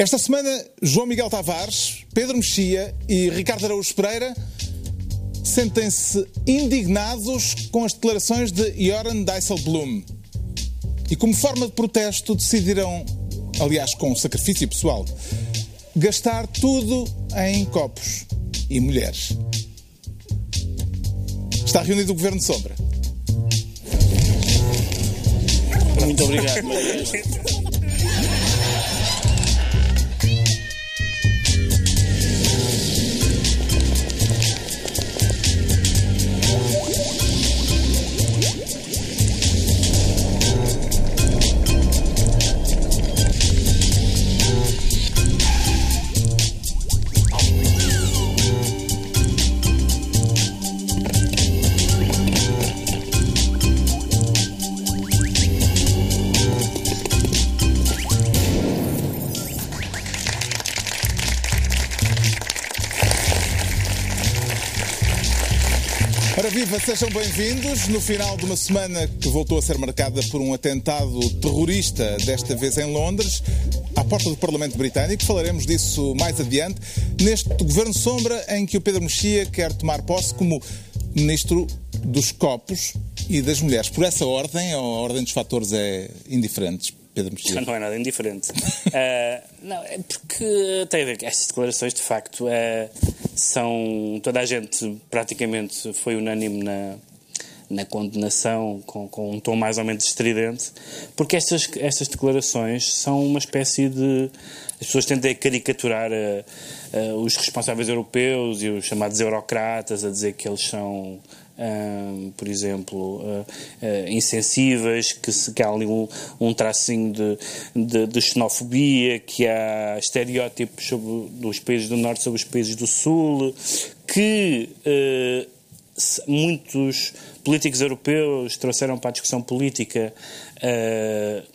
Esta semana, João Miguel Tavares, Pedro Mexia e Ricardo Araújo Pereira sentem-se indignados com as declarações de Joran Dijsselbloem. E como forma de protesto decidiram, aliás com sacrifício pessoal, gastar tudo em copos e mulheres. Está reunido o Governo de Sombra. Muito obrigado, Matheus. Viva, sejam bem-vindos no final de uma semana que voltou a ser marcada por um atentado terrorista, desta vez em Londres, à porta do Parlamento Britânico. Falaremos disso mais adiante, neste Governo Sombra em que o Pedro Mexia quer tomar posse como Ministro dos Copos e das Mulheres. Por essa ordem, ou a ordem dos fatores é indiferente? Pedro Mexia. Não é nada indiferente. uh, não, é porque tem a ver com estas declarações, de facto, uh, são. Toda a gente praticamente foi unânime na, na condenação, com, com um tom mais ou menos estridente, porque estas, estas declarações são uma espécie de. As pessoas tendem a caricaturar uh, os responsáveis europeus e os chamados eurocratas, a dizer que eles são. Uh, por exemplo, uh, uh, insensíveis, que, se, que há ali um, um tracinho de, de, de, xenofobia, que há estereótipos sobre, dos países do Norte sobre os países do Sul, que muitos políticos europeus trouxeram para a discussão política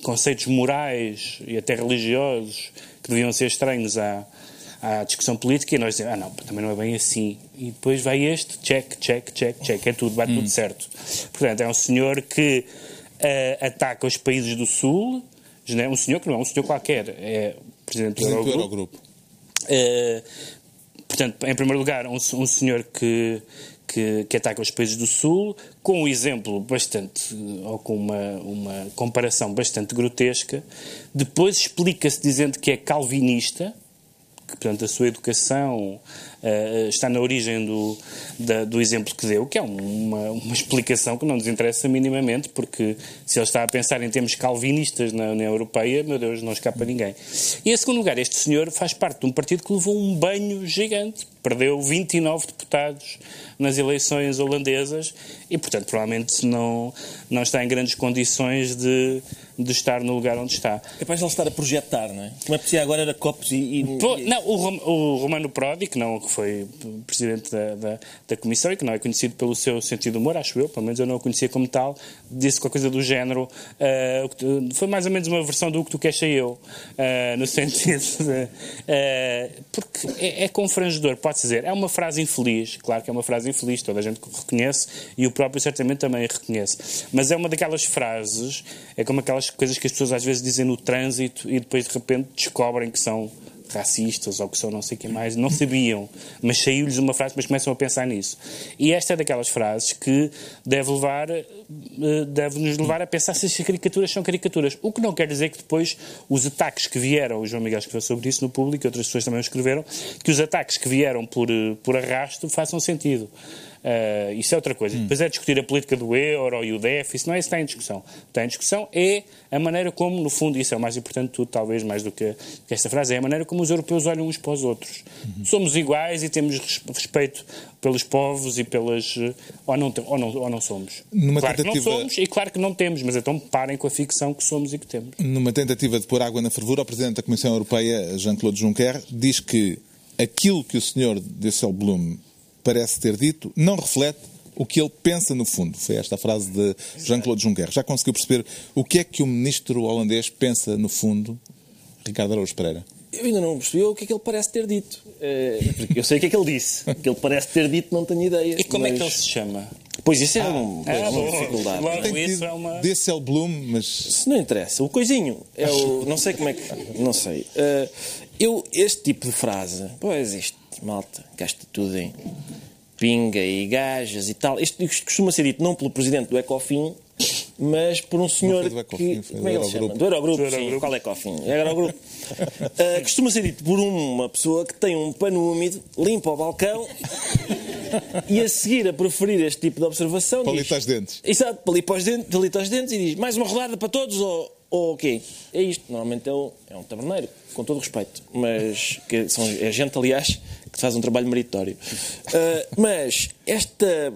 conceitos morais e até religiosos que deviam ser estranhos à, à discussão política e nós dizemos, ah não, também não é bem assim. E depois vai este, check, check, check, check, é tudo, vai hum. tudo certo. Portanto, é um senhor que uh, ataca os países do Sul, né? um senhor que não é um senhor qualquer, é presidente, presidente do Eurogrupo. Uh, portanto, em primeiro lugar, um, um senhor que, que, que, ataca os países do Sul, com um exemplo bastante, ou com uma, uma comparação bastante grotesca. Depois explica-se dizendo que é calvinista, que, portanto, a sua educação uh, está na origem do, da, do exemplo que deu, que é uma, uma explicação que não nos interessa minimamente, porque se ele está a pensar em termos calvinistas na União Europeia, meu Deus, não escapa a ninguém. E, em segundo lugar, este senhor faz parte de um partido que levou um banho gigante, perdeu 29 deputados nas eleições holandesas e, portanto, provavelmente não, não está em grandes condições de, de estar no lugar onde está. Capaz de ele estar a projetar, não é? Como é que agora era copos e... e... Pô, não, o, o Romano Prodi, que não que foi presidente da, da, da, Comissão e que não é conhecido pelo seu sentido de humor, acho eu, pelo menos eu não o conhecia como tal, disse qualquer coisa do género, uh, foi mais ou menos uma versão do que tu queres eu, uh, no sentido de, uh, porque é, é confrangedor, pode-se dizer, é uma frase infeliz, claro que é uma frase infeliz, toda a gente reconhece e o próprio certamente também reconhece, mas é uma daquelas frases, é como aquelas coisas que as pessoas às vezes dizem no trânsito e depois de repente descobrem que são racistas ou que são não sei o que mais, não sabiam, mas saiu-lhes uma frase, mas começam a pensar nisso. E esta é daquelas frases que deve levar, eh, deve nos levar a pensar se as caricaturas são caricaturas. O que não quer dizer que depois os ataques que vieram, o João Miguel escreveu sobre isso no público e outras pessoas também escreveram, que os ataques que vieram por, eh, por arrasto façam sentido. Uh, isso é outra coisa. Hum. Depois é discutir a política do euro e o déficit, não é isso que está em discussão. O que está em discussão é a maneira como, no fundo, isso é o mais importante de tudo, talvez mais do que, que esta frase, é a maneira como os europeus olham uns para os outros. Uhum. Somos iguais e temos respeito pelos povos e pelas. Eh, ou não, ou não, ou não somos. Numa claro tentativa... que não somos e claro que não temos, mas então parem com a ficção que somos e que temos. Numa tentativa de pôr água na fervura, o Presidente da Comissão Europeia, Jean-Claude Juncker, diz que aquilo que o Sr. Dijsselbloem parece ter dito não reflete o que ele pensa no fundo. Foi esta a frase de Jean-Claude Juncker. Já conseguiu perceber o que é que o ministro holandês pensa no fundo, Ricardo Araújo Pereira? Eu ainda não percebi o que é que ele parece ter dito. Eh, eu sei o que é que ele disse. O que ele parece ter dito não tenho ideia. E como mas... é que ele se chama? Pois isso é um, é uma bom. dificuldade. Logo não é? isso é uma... Desse Bloom, mas Isso não interessa. O coisinho é o. Não sei como é que. Não sei. Eh, eu, este tipo de frase. Pois isto, malta, gasta tudo em pinga e gajas e tal. Isto, isto costuma ser dito não pelo presidente do Ecofin, mas por um senhor do Ecofin, que. Como é do que ele se chama? Eurogrupo. Do Eurogrupo, sim. Qual é Ecofin? É Eurogrupo. Eh, costuma ser dito por uma pessoa que tem um pano úmido, limpa o balcão e a seguir a preferir este tipo de observação. diz- palito aos dentes. Exato, palito aos dentes, palito aos dentes e diz mais uma rodada para todos ou, ou o quê? É isto. Normalmente é, é um taberneiro, com todo o respeito. Mas que são, é gente, aliás, que faz um trabalho meritório. Ah, mas esta,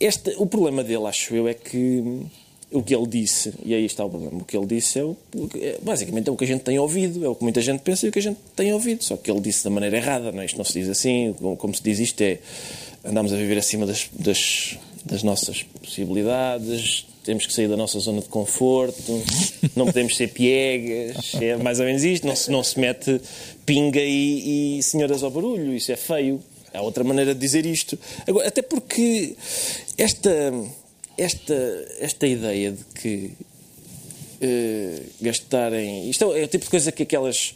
esta, o problema dele, acho eu, é que o que ele disse, e aí está o problema, o que ele disse é, o, é basicamente é o que a gente tem ouvido, é o que muita gente pensa e o que a gente tem ouvido, só que ele disse da maneira errada, não é? Isto não se diz assim, como se diz isto é andamos a viver acima das, das, das nossas possibilidades, temos que sair da nossa zona de conforto, não podemos ser piegas, é mais ou menos isto, não se, não se mete pinga e, e senhoras ao barulho, isso é feio. Há outra maneira de dizer isto. Agora, até porque esta, esta, esta ideia de que eh, gastarem. Isto é, é o tipo de coisa que aquelas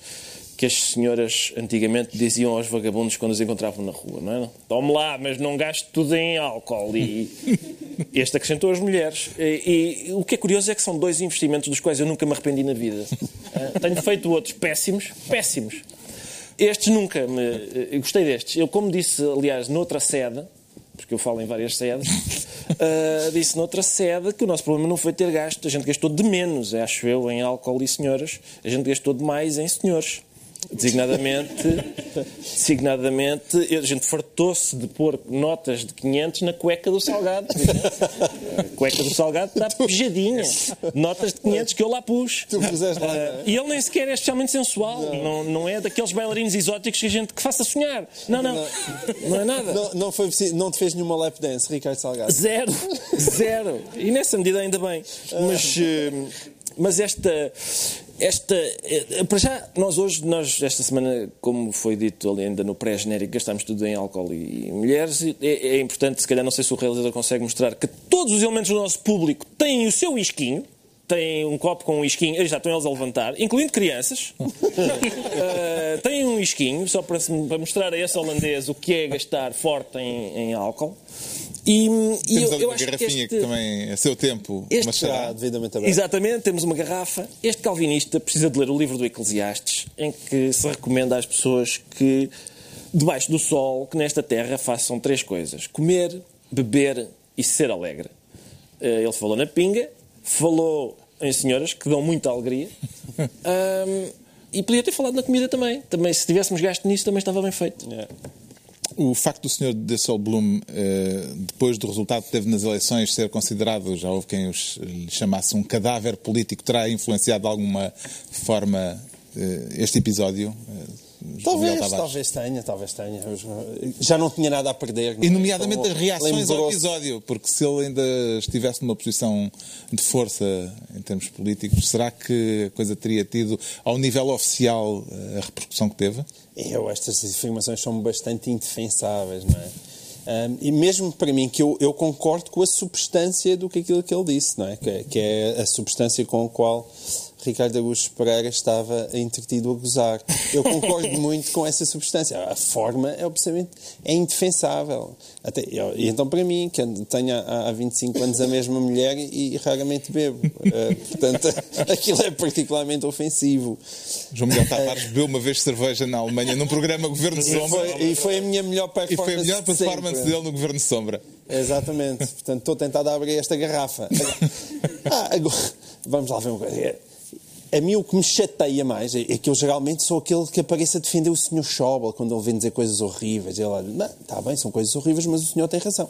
que as senhoras antigamente diziam aos vagabundos quando os encontravam na rua, não é? Tome lá, mas não gaste tudo em álcool. E este acrescentou as mulheres. E, e o que é curioso é que são dois investimentos dos quais eu nunca me arrependi na vida. Eh, tenho feito outros péssimos, péssimos. Estes nunca me. Eu gostei destes. Eu, como disse, aliás, noutra sede, porque eu falo em várias sedes, ah, disse noutra sede que o nosso problema não foi ter gasto. A gente gastou de menos, acho eu, em álcool e senhoras. A gente gastou de mais em senhores. Designadamente, designadamente, a gente fartou-se de pôr notas de 500 na cueca do Salgado. A cueca do Salgado está pejadinha. Notas de 500 que eu lá pus. Tu puseste lá, Ah, não é? e ele nem sequer é especialmente sensual. Não. Não, é daqueles bailarinos exóticos que a gente que faça sonhar. Não, não. Não é nada. Não, não, foi, não te fez nenhuma lap dance, Ricardo Salgado. Zero. Zero. E nessa medida ainda bem. Mas, eh, mas esta. Esta, eh, para já, nós hoje, nós esta semana, como foi dito ali ainda no pré-genérico, gastámos tudo em álcool e mulheres. É, é importante, se calhar, não sei se o realizador consegue mostrar, que todos os elementos do nosso público têm o seu isquinho. Têm um copo com um isquinho, já estão eles a levantar, incluindo crianças. Eh, têm um isquinho, só para, para mostrar a esse holandês o que é gastar forte em, em álcool. E, e Temos eu, eu uma acho que garrafinha este, que também, a seu tempo, Este Já chará. devidamente aberto. Exatamente, temos uma garrafa. Este calvinista precisa de ler o livro do Eclesiastes, em que se recomenda às pessoas que, debaixo do sol, que nesta terra façam três coisas: comer, beber e ser alegre. Eh, Ele falou na pinga, falou em senhoras que dão muita alegria. Ahm, e podia ter falado na comida também. Também, se tivéssemos gasto nisso, também estava bem feito. É. O facto do Sr. Dessel Bloom, eh, depois do resultado que teve nas eleições, ser considerado, já houve quem os lhe chamasse um cadáver político, terá influenciado de alguma forma eh, este episódio? Eh, Talvez, talvez tenha, talvez tenha. Já não tinha nada a perder. não E é? nomeadamente Então, as reações ao episódio, porque se ele ainda estivesse numa posição de força em termos políticos, será que a coisa teria tido, ao nível oficial, eh, a repercussão que teve? Eu, estas afirmações são bastante indefensáveis, não é? Ahm, e mesmo para mim, que eu, eu concordo com a substância do que aquilo que ele disse, não é? Que, é- que é a substância com a qual Ricardo Augusto Pereira estava entretido a gozar. Eu concordo muito com essa substância. A forma é absolutamente é indefensável. Até, eu- e então, para mim, que tenho há, há 25 anos a mesma mulher e, raramente bebo. Eh, portanto, aquilo é particularmente ofensivo. João Miguel Tavares bebeu uma vez cerveja na Alemanha num programa Governo E Sombra foi, e foi a minha melhor e performance. foi a melhor performance sempre. dele no Governo Sombra. Exatamente. Portanto, estou tentado a abrir esta garrafa. Ah, agora, vamos lá ver uma coisa. A mim o que me chateia mais é é que eu geralmente sou aquele que aparece a defender o Sr. Schauble quando ele vem dizer coisas horríveis. Ele olha, está bem, são coisas horríveis, mas o senhor tem razão.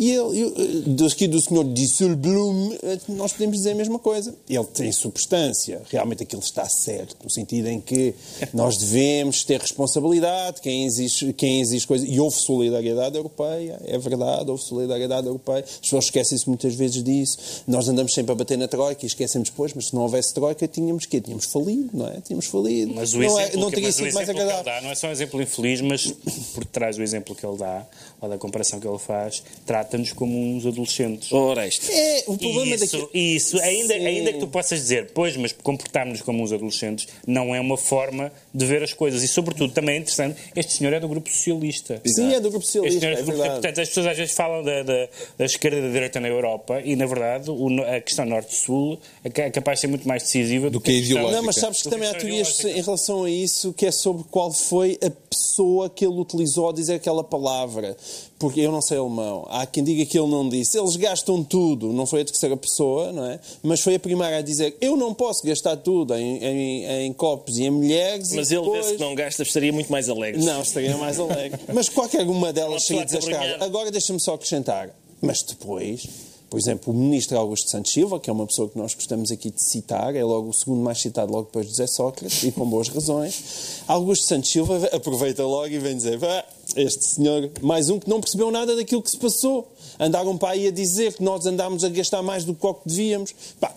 E ele, eu, do, aqui do Sr. Disselblum, nós podemos dizer a mesma coisa. Ele tem substância, realmente aquilo está certo, no sentido em que nós devemos ter responsabilidade, quem exige, quem exige coisa. E houve solidariedade europeia, é verdade, houve solidariedade europeia. As pessoas esquecem-se muitas vezes disso. Nós andamos sempre a bater na Troika e esquecemos depois, mas se não houvesse Troika, tínhamos que Tínhamos falido, não é? Tínhamos falido. Mas o não é- exemplo, não que, teria sido mais que agradável. dá não é só um exemplo infeliz, mas por trás do exemplo que ele dá, ou da comparação que ele faz, trata trata-nos como uns adolescentes. Ora, isto. É, o problema isso, daqui... isso ainda, Sim. ainda que tu possas dizer, pois, mas comportarmos-nos como uns adolescentes não é uma forma de ver as coisas. E, sobretudo, também é interessante, este senhor é do grupo socialista. Sim, é do grupo Este socialista, senhor é do grupo- verdade. portanto, as pessoas às vezes falam da, da, da esquerda e da direita na Europa e, na verdade, o a questão norte-sul é é capaz de ser muito mais decisiva Do que a questão- ideológica. Não, mas sabes que Do também há teorias em relação a isso que é sobre qual foi a pessoa que ele utilizou a dizer aquela palavra. Porque eu não sei alemão. Há quem diga que ele não disse. Eles gastam tudo. Não foi a terceira pessoa, não é? Mas foi a primeira a dizer eu não posso gastar tudo em, em, em copos e em mulheres. Mas ele depois... que não gasta, estaria muito mais alegre. Não, estaria mais alegre. Mas qualquer uma delas seria desastrada. Agora deixa-me só acrescentar. Mas depois, por exemplo, o ministro Augusto Santos Silva, que é uma pessoa que nós gostamos aqui de citar, é logo o segundo mais citado logo depois de José Sócrates, e com boas razões. Augusto Santos Silva aproveita logo e vem dizer: "Vá, este senhor, mais um que não percebeu nada daquilo que se passou. Andaram para aí a dizer que nós andámos a gastar mais do que o que devíamos. Pá,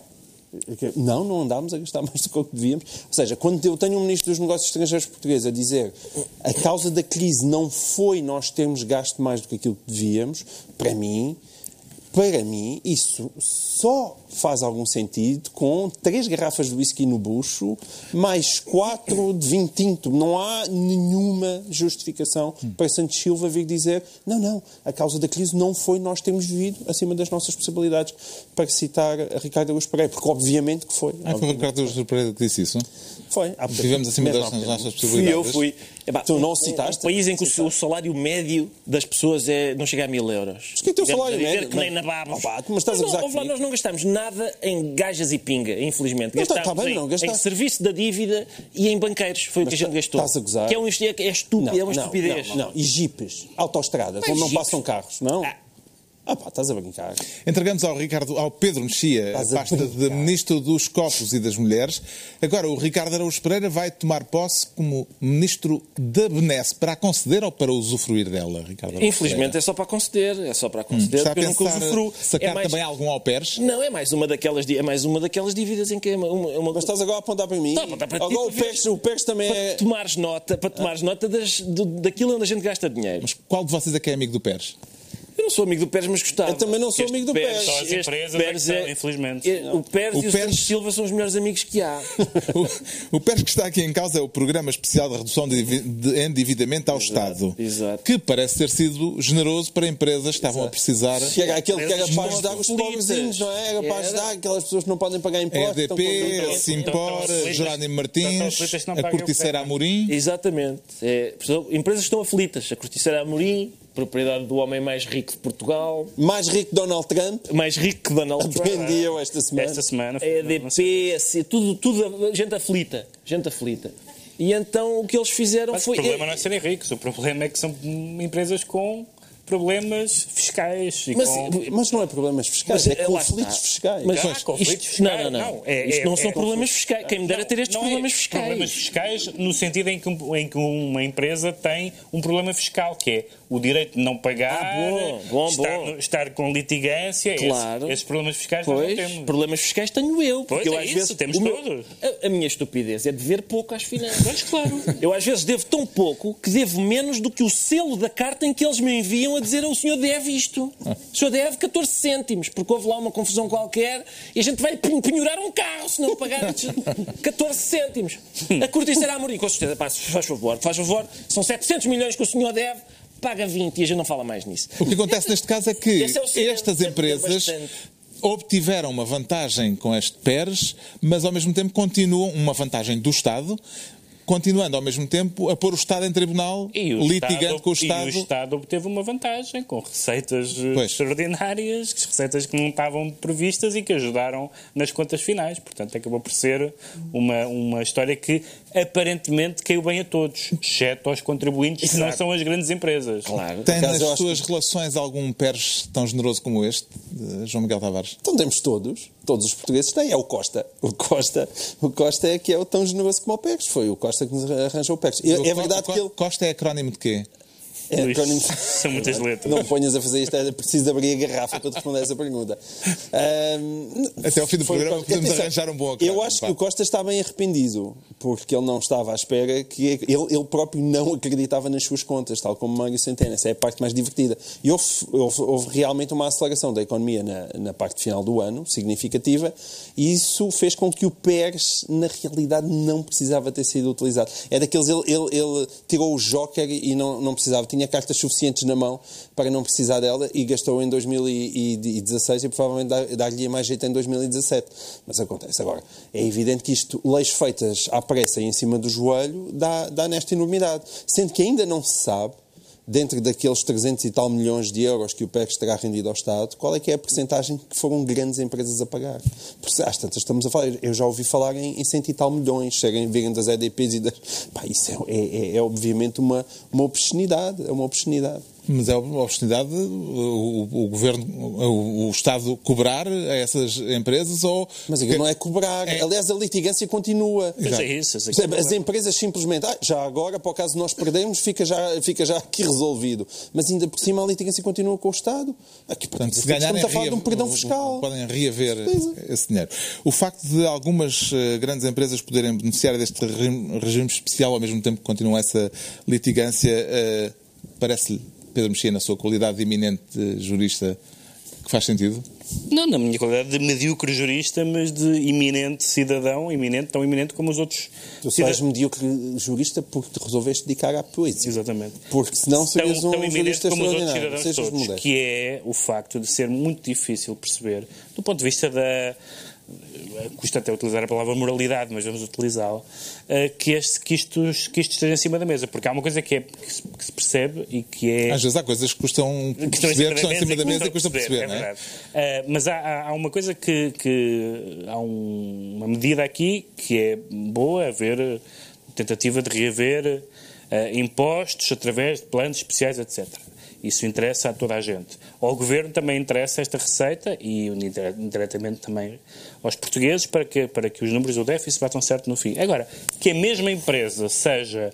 não, não andámos a gastar mais do que o que devíamos. Ou seja, quando eu tenho um Ministro dos Negócios Estrangeiros português a dizer a causa da crise não foi nós termos gasto mais do que aquilo que devíamos, para mim, para mim, isso só faz algum sentido com três garrafas de whisky no bucho, mais quatro de vinho tinto. Não há nenhuma justificação para Santos Silva vir dizer não, não, a causa da crise não foi nós termos vivido acima das nossas possibilidades, para citar a Ricardo Augusto Pereira, porque obviamente que foi. Ah, foi o Ricardo Augusto Pereira que disse isso? Foi. Vivemos acima das nossas Fui possibilidades. eu, fui. Epá, Tu não um- citaste? Um país em que o, salário médio das pessoas é, não chega a mil euros. Mas que é o teu salário médio? que nem Não. na Babos. Opa, mas estás a Não, lá, nós não gastamos nada em gajas e pinga, infelizmente. Não, tá- tá bem, em, não, gastaste. em serviço da dívida e em banqueiros. Foi o que a Mas gente tá- gastou. estás a gozar? Que é, um, é, é estúpido, é uma não, estupidez. Não, não, e jipes, autoestradas, Mas onde não jipes? passam carros, não? Ah. Ah pá, estás a brincar. Entregamos ao Ricardo, ao Pedro Mexia, a Estás a pasta de brincar. Ministro dos Copos e das Mulheres. Agora, o Ricardo Araújo Pereira vai tomar posse como Ministro da Benesse para a conceder ou para usufruir dela, Ricardo Araújo Infelizmente é só para conceder, é só para conceder, Está a porque eu nunca pensar usufruo. sacar é mais... também algum ao pés? Não, é mais uma daquelas, é mais uma daquelas dívidas em que é uma, uma, uma- Mas estás agora a apontar para mim? Estou a apontar para ti, agora o PEX, o PEX também para é... tomares nota, para tomares nota das, do- daquilo onde a gente gasta dinheiro. Mas qual de vocês é que é amigo do Pérez? Eu não sou amigo do Pérez, mas gostava. Eu também não sou Este amigo do Pérez. Só as empresas é que são, infelizmente. é- o Pérez O e o Pérez- Silva são os melhores amigos que há. O, o PERS que está aqui em causa é o Programa Especial de Redução de Endivi- de Endividamento ao Estado, exato. que parece ter sido generoso para empresas que estavam a precisar. Que era aquele que era Empresas para ajudar os pobrezinhos, não é? Era para Era. ajudar aquelas pessoas que não podem pagar impostos. EDP, Simpor. Jerónimo Martins, a Corticeira. Amorim. Exatamente. É, empresas estão aflitas. A Corticeira Amorim, propriedade do homem mais rico de Portugal, Mais rico que Donald Trump. mais rico que Donald Trump. Aprendi eu esta semana. Esta semana. É não sei. EDP, assim, tudo, tudo, gente aflita. Gente aflita. E então o que eles fizeram Mas foi. o problema não é serem ricos, o problema é que são empresas com problemas fiscais. E Mas- com... Mas não é problemas fiscais, Mas, é lá conflitos fiscais. Mas- Ah, Isto- conflitos isto- não, fiscais. não, não. É- Isto é- não são é- problemas fiscais. Quem me dera ter estes Não é problemas fiscais. Problemas fiscais no sentido em que, em que uma empresa tem um problema fiscal, que é o direito de não pagar, Ah, bom, bom, estar, bom. estar com litigância. Claro. Esse- esses problemas fiscais Pois, não temos. problemas fiscais tenho eu. Porque Pois eu, é às isso, vezes, temos meu- todos. a, a minha estupidez é dever pouco às finanças. Mas claro. Eu às vezes devo tão pouco que devo menos do que o selo da carta em que eles me enviam a dizer o senhor deve isto. O senhor deve 14 cêntimos, porque houve lá uma confusão qualquer e a gente vai pen- penhorar um carro se não pagar estes 14 cêntimos. A corticeira Amorim, com certeza, pá, faz favor, faz favor, são 700 milhões que o senhor deve, paga 20 e a gente não fala mais nisso. O que acontece neste caso é que é estas empresas obtiveram uma vantagem com este PERS, mas ao mesmo tempo continuam uma vantagem do Estado, continuando ao mesmo tempo a pôr o Estado em tribunal, E litigando Estado, com o E Estado. o Estado obteve uma vantagem com receitas eh, Pois. extraordinárias, receitas que não estavam previstas e que ajudaram nas contas finais. Portanto, acabou por ser uma, uma história que aparentemente caiu bem a todos, exceto aos contribuintes, que não Exato. são as grandes empresas. Claro. Tem nas suas relações algum PERS tão generoso como este, de João Miguel Tavares? Então temos todos, todos os portugueses têm, é o Costa. O Costa, o Costa é que é o tão generoso como o PEX. Foi o Costa que nos arranjou o PEX. É, é O verdade Co- que ele. Costa é acrónimo de quê? É, acrónimos. São muitas letras. Não ponhas a fazer isto, era preciso abrir a garrafa para te responder essa pergunta. Ahm, Até ao fim do foi programa qualquer- podemos arranjar um bom acrónimo, Eu acho pá. que o Costa está bem arrependido, porque ele não estava à espera que ele, ele próprio não acreditava nas suas contas, tal como Mário Centeno. Essa é a parte mais divertida. E houve, houve- houve realmente uma aceleração da economia na, na parte final do ano, significativa, e isso fez com que o PERS, na realidade, não precisava ter sido utilizado. É daqueles, ele, ele, ele tirou o joker e não, não precisava, tinha cartas suficientes na mão para não precisar dela e gastou em 2016 e provavelmente dar- dar-lhe mais jeito em 2017. Mas acontece. Agora, é evidente que isto, leis feitas à pressa e em cima do joelho, dá, dá nesta enormidade. Sendo que ainda não se sabe, dentro daqueles 300 e tal milhões de euros que o PEX terá rendido ao Estado, qual é que é a percentagem que foram grandes empresas a pagar? Porque às tantas estamos a falar, eu já ouvi falar em, em cento e tal milhões, chegarem, virem das EDPs e das... Pá, isso é, é- é- é obviamente uma, uma obscenidade, é uma obscenidade. Mas é uma oportunidade o, o governo, o, o Estado cobrar a essas empresas ou. Mas aquilo não é cobrar. É. Aliás, a litigância continua. Mas é isso. aqui- As empresas simplesmente, ah, já agora, para o caso de nós perdermos, fica já, fica já aqui resolvido. Mas ainda por cima a litigância continua com o Estado. Aqui, Portanto, se ganharem estamos a falar de um perdão fiscal. podem reaver Certeza. esse dinheiro. O facto de algumas eh, grandes empresas poderem beneficiar deste regime, regime especial ao mesmo tempo que continua essa litigância, eh, parece-lhe, Pedro Mexia, na sua qualidade de eminente jurista, que faz sentido? Não, na minha qualidade de medíocre jurista, mas de iminente cidadão, iminente, tão iminente como os outros. Tu só cida- és medíocre jurista porque te resolveste dedicar à poesia. Exatamente. Porque senão tão, serias um tão jurista como os outros extraordinário. cidadãos Sejas todos, que é o facto de ser muito difícil perceber, do ponto de vista da. Custa até utilizar a palavra moralidade, mas vamos utilizá-la. eh, Que, este, que, isto, que isto esteja em cima da mesa. Porque há uma coisa que, é, que, se, que se percebe e que é. Às vezes há coisas que custam que estão em perceber, que estão em cima da mesa e custa perceber, não é? verdade. Uh, mas há, há- uma coisa que, que há um- uma medida aqui que é boa, haver uh, tentativa de reaver uh, impostos através de planos especiais, etc. Isso interessa a toda a gente. Ao governo também interessa esta receita e indire- indiretamente também aos portugueses para que, para que os números do déficit batam certo no fim. Agora, que a mesma empresa seja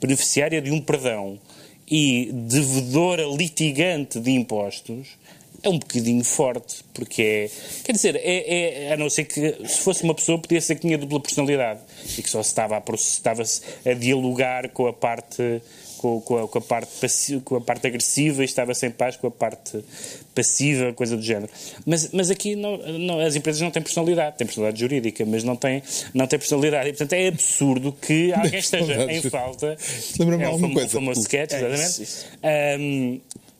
beneficiária de um perdão e devedora litigante de impostos é um bocadinho forte, porque é. Quer dizer, é, é- a não ser que se fosse uma pessoa, podia ser que tinha dupla personalidade e que só se estava a, proce- estava-se a dialogar com a parte. Com, com a, com a parte passi- com a parte agressiva e estava-se em paz com a parte passiva, coisa do género. Mas, mas aqui não, não- as empresas não têm personalidade, têm personalidade jurídica, mas não têm, não têm personalidade. E, portanto, é absurdo que alguém esteja em falta. Lembra-me é alguma famo- coisa. o famoso sketch, É exatamente. isso,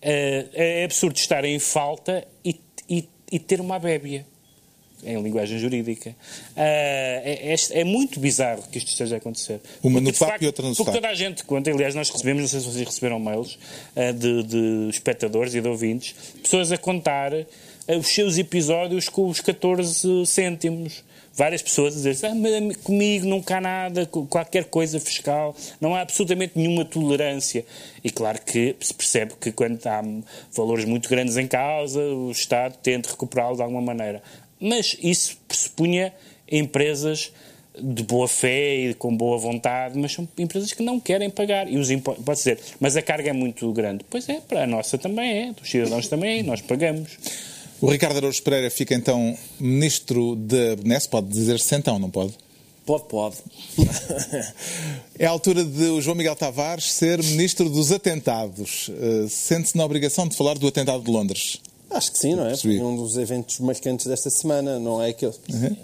é, é absurdo estar em falta e, e- e ter uma bébia. Em linguagem jurídica. Ah, é, é- é muito bizarro que isto esteja a acontecer. Uma Porque, no facto, e outra no Porque toda a gente conta, aliás, nós recebemos, não sei se vocês receberam mails ah, de, de espectadores e de ouvintes, pessoas a contar ah, os seus episódios com os 14 cêntimos. Várias pessoas a dizer ah, mas comigo nunca há nada, qualquer coisa fiscal, não há absolutamente nenhuma tolerância. E claro que se percebe que quando há valores muito grandes em causa, o Estado tenta recuperá-lo de alguma maneira. Mas isso pressupunha empresas de boa fé e com boa vontade, mas são empresas que não querem pagar. E os impo- pode ser, mas a carga é muito grande. Pois é, para a nossa também é, dos cidadãos também é, nós pagamos. O Ricardo Araújo Pereira fica então ministro da BNES, pode dizer-se então, não pode? Pode, pode. É a altura de o João Miguel Tavares ser ministro dos atentados. Eh, Sente-se na obrigação de falar do atentado de Londres. Acho que sim, não é? Foi um dos eventos marcantes desta semana, não é? Que... Uhum.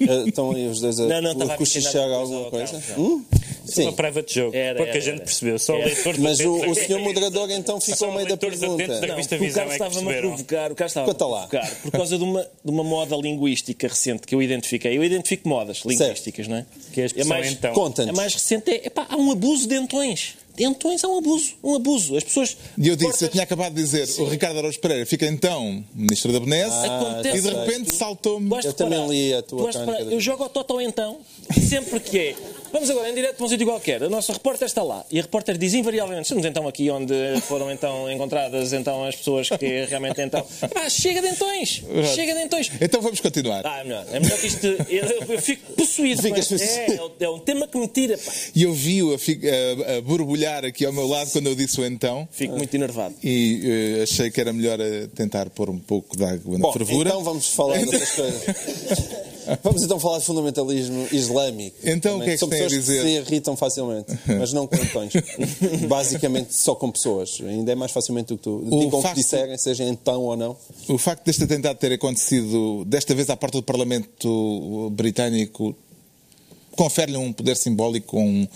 Eh, Estão aí os dois a, Não, não, a cochichar alguma coisa? coisa, Hum? Isso é uma Sim. private joke. Era, Pouca era, gente era. percebeu. Só Era. leitores Mas o, o senhor moderador então ficou ao meio da pergunta. da Não, o Carlos é que estava-me a provocar, o Carlos estava a lá. provocar por causa de uma, de uma moda linguística recente que eu identifiquei. Eu identifico modas linguísticas, não é? Que é a expressão mais, então. Mais recente é, epá, há um abuso de entões. Dentões é um abuso, um abuso. As pessoas. E eu disse, Portas- eu tinha acabado de dizer, o Ricardo Araújo Pereira fica então ministro da BNES Acontece. e de repente saltou-me. Eu também li a tua Eu jogo ao Totó então, sempre que é Vamos agora em direto para um sítio qualquer. A nossa repórter está lá. E a repórter diz invariavelmente: estamos então aqui onde foram então encontradas então as pessoas que realmente então. Ah, chega de entões! Chega de entões! Então vamos continuar. Ah, é melhor. É melhor que isto. Eu, eu fico possuído. É, possuído. é, um tema que me tira, pá. E eu vi-o a, a- a borbulhar aqui ao meu lado quando eu disse o então. Fico muito enervado. E eh, achei que era melhor eh, tentar pôr um pouco de água na Bom, fervura. então vamos falar de outras coisas. Vamos então falar de fundamentalismo islâmico. Então, o que é que São tem a pessoas dizer? que se irritam facilmente, mas não com entões. Basicamente só com pessoas. Ainda é mais facilmente do que tu. O Digam o que facto- disserem, seja então ou não. O facto deste atentado ter acontecido desta vez à porta do Parlamento britânico confere-lhe um poder simbólico, um,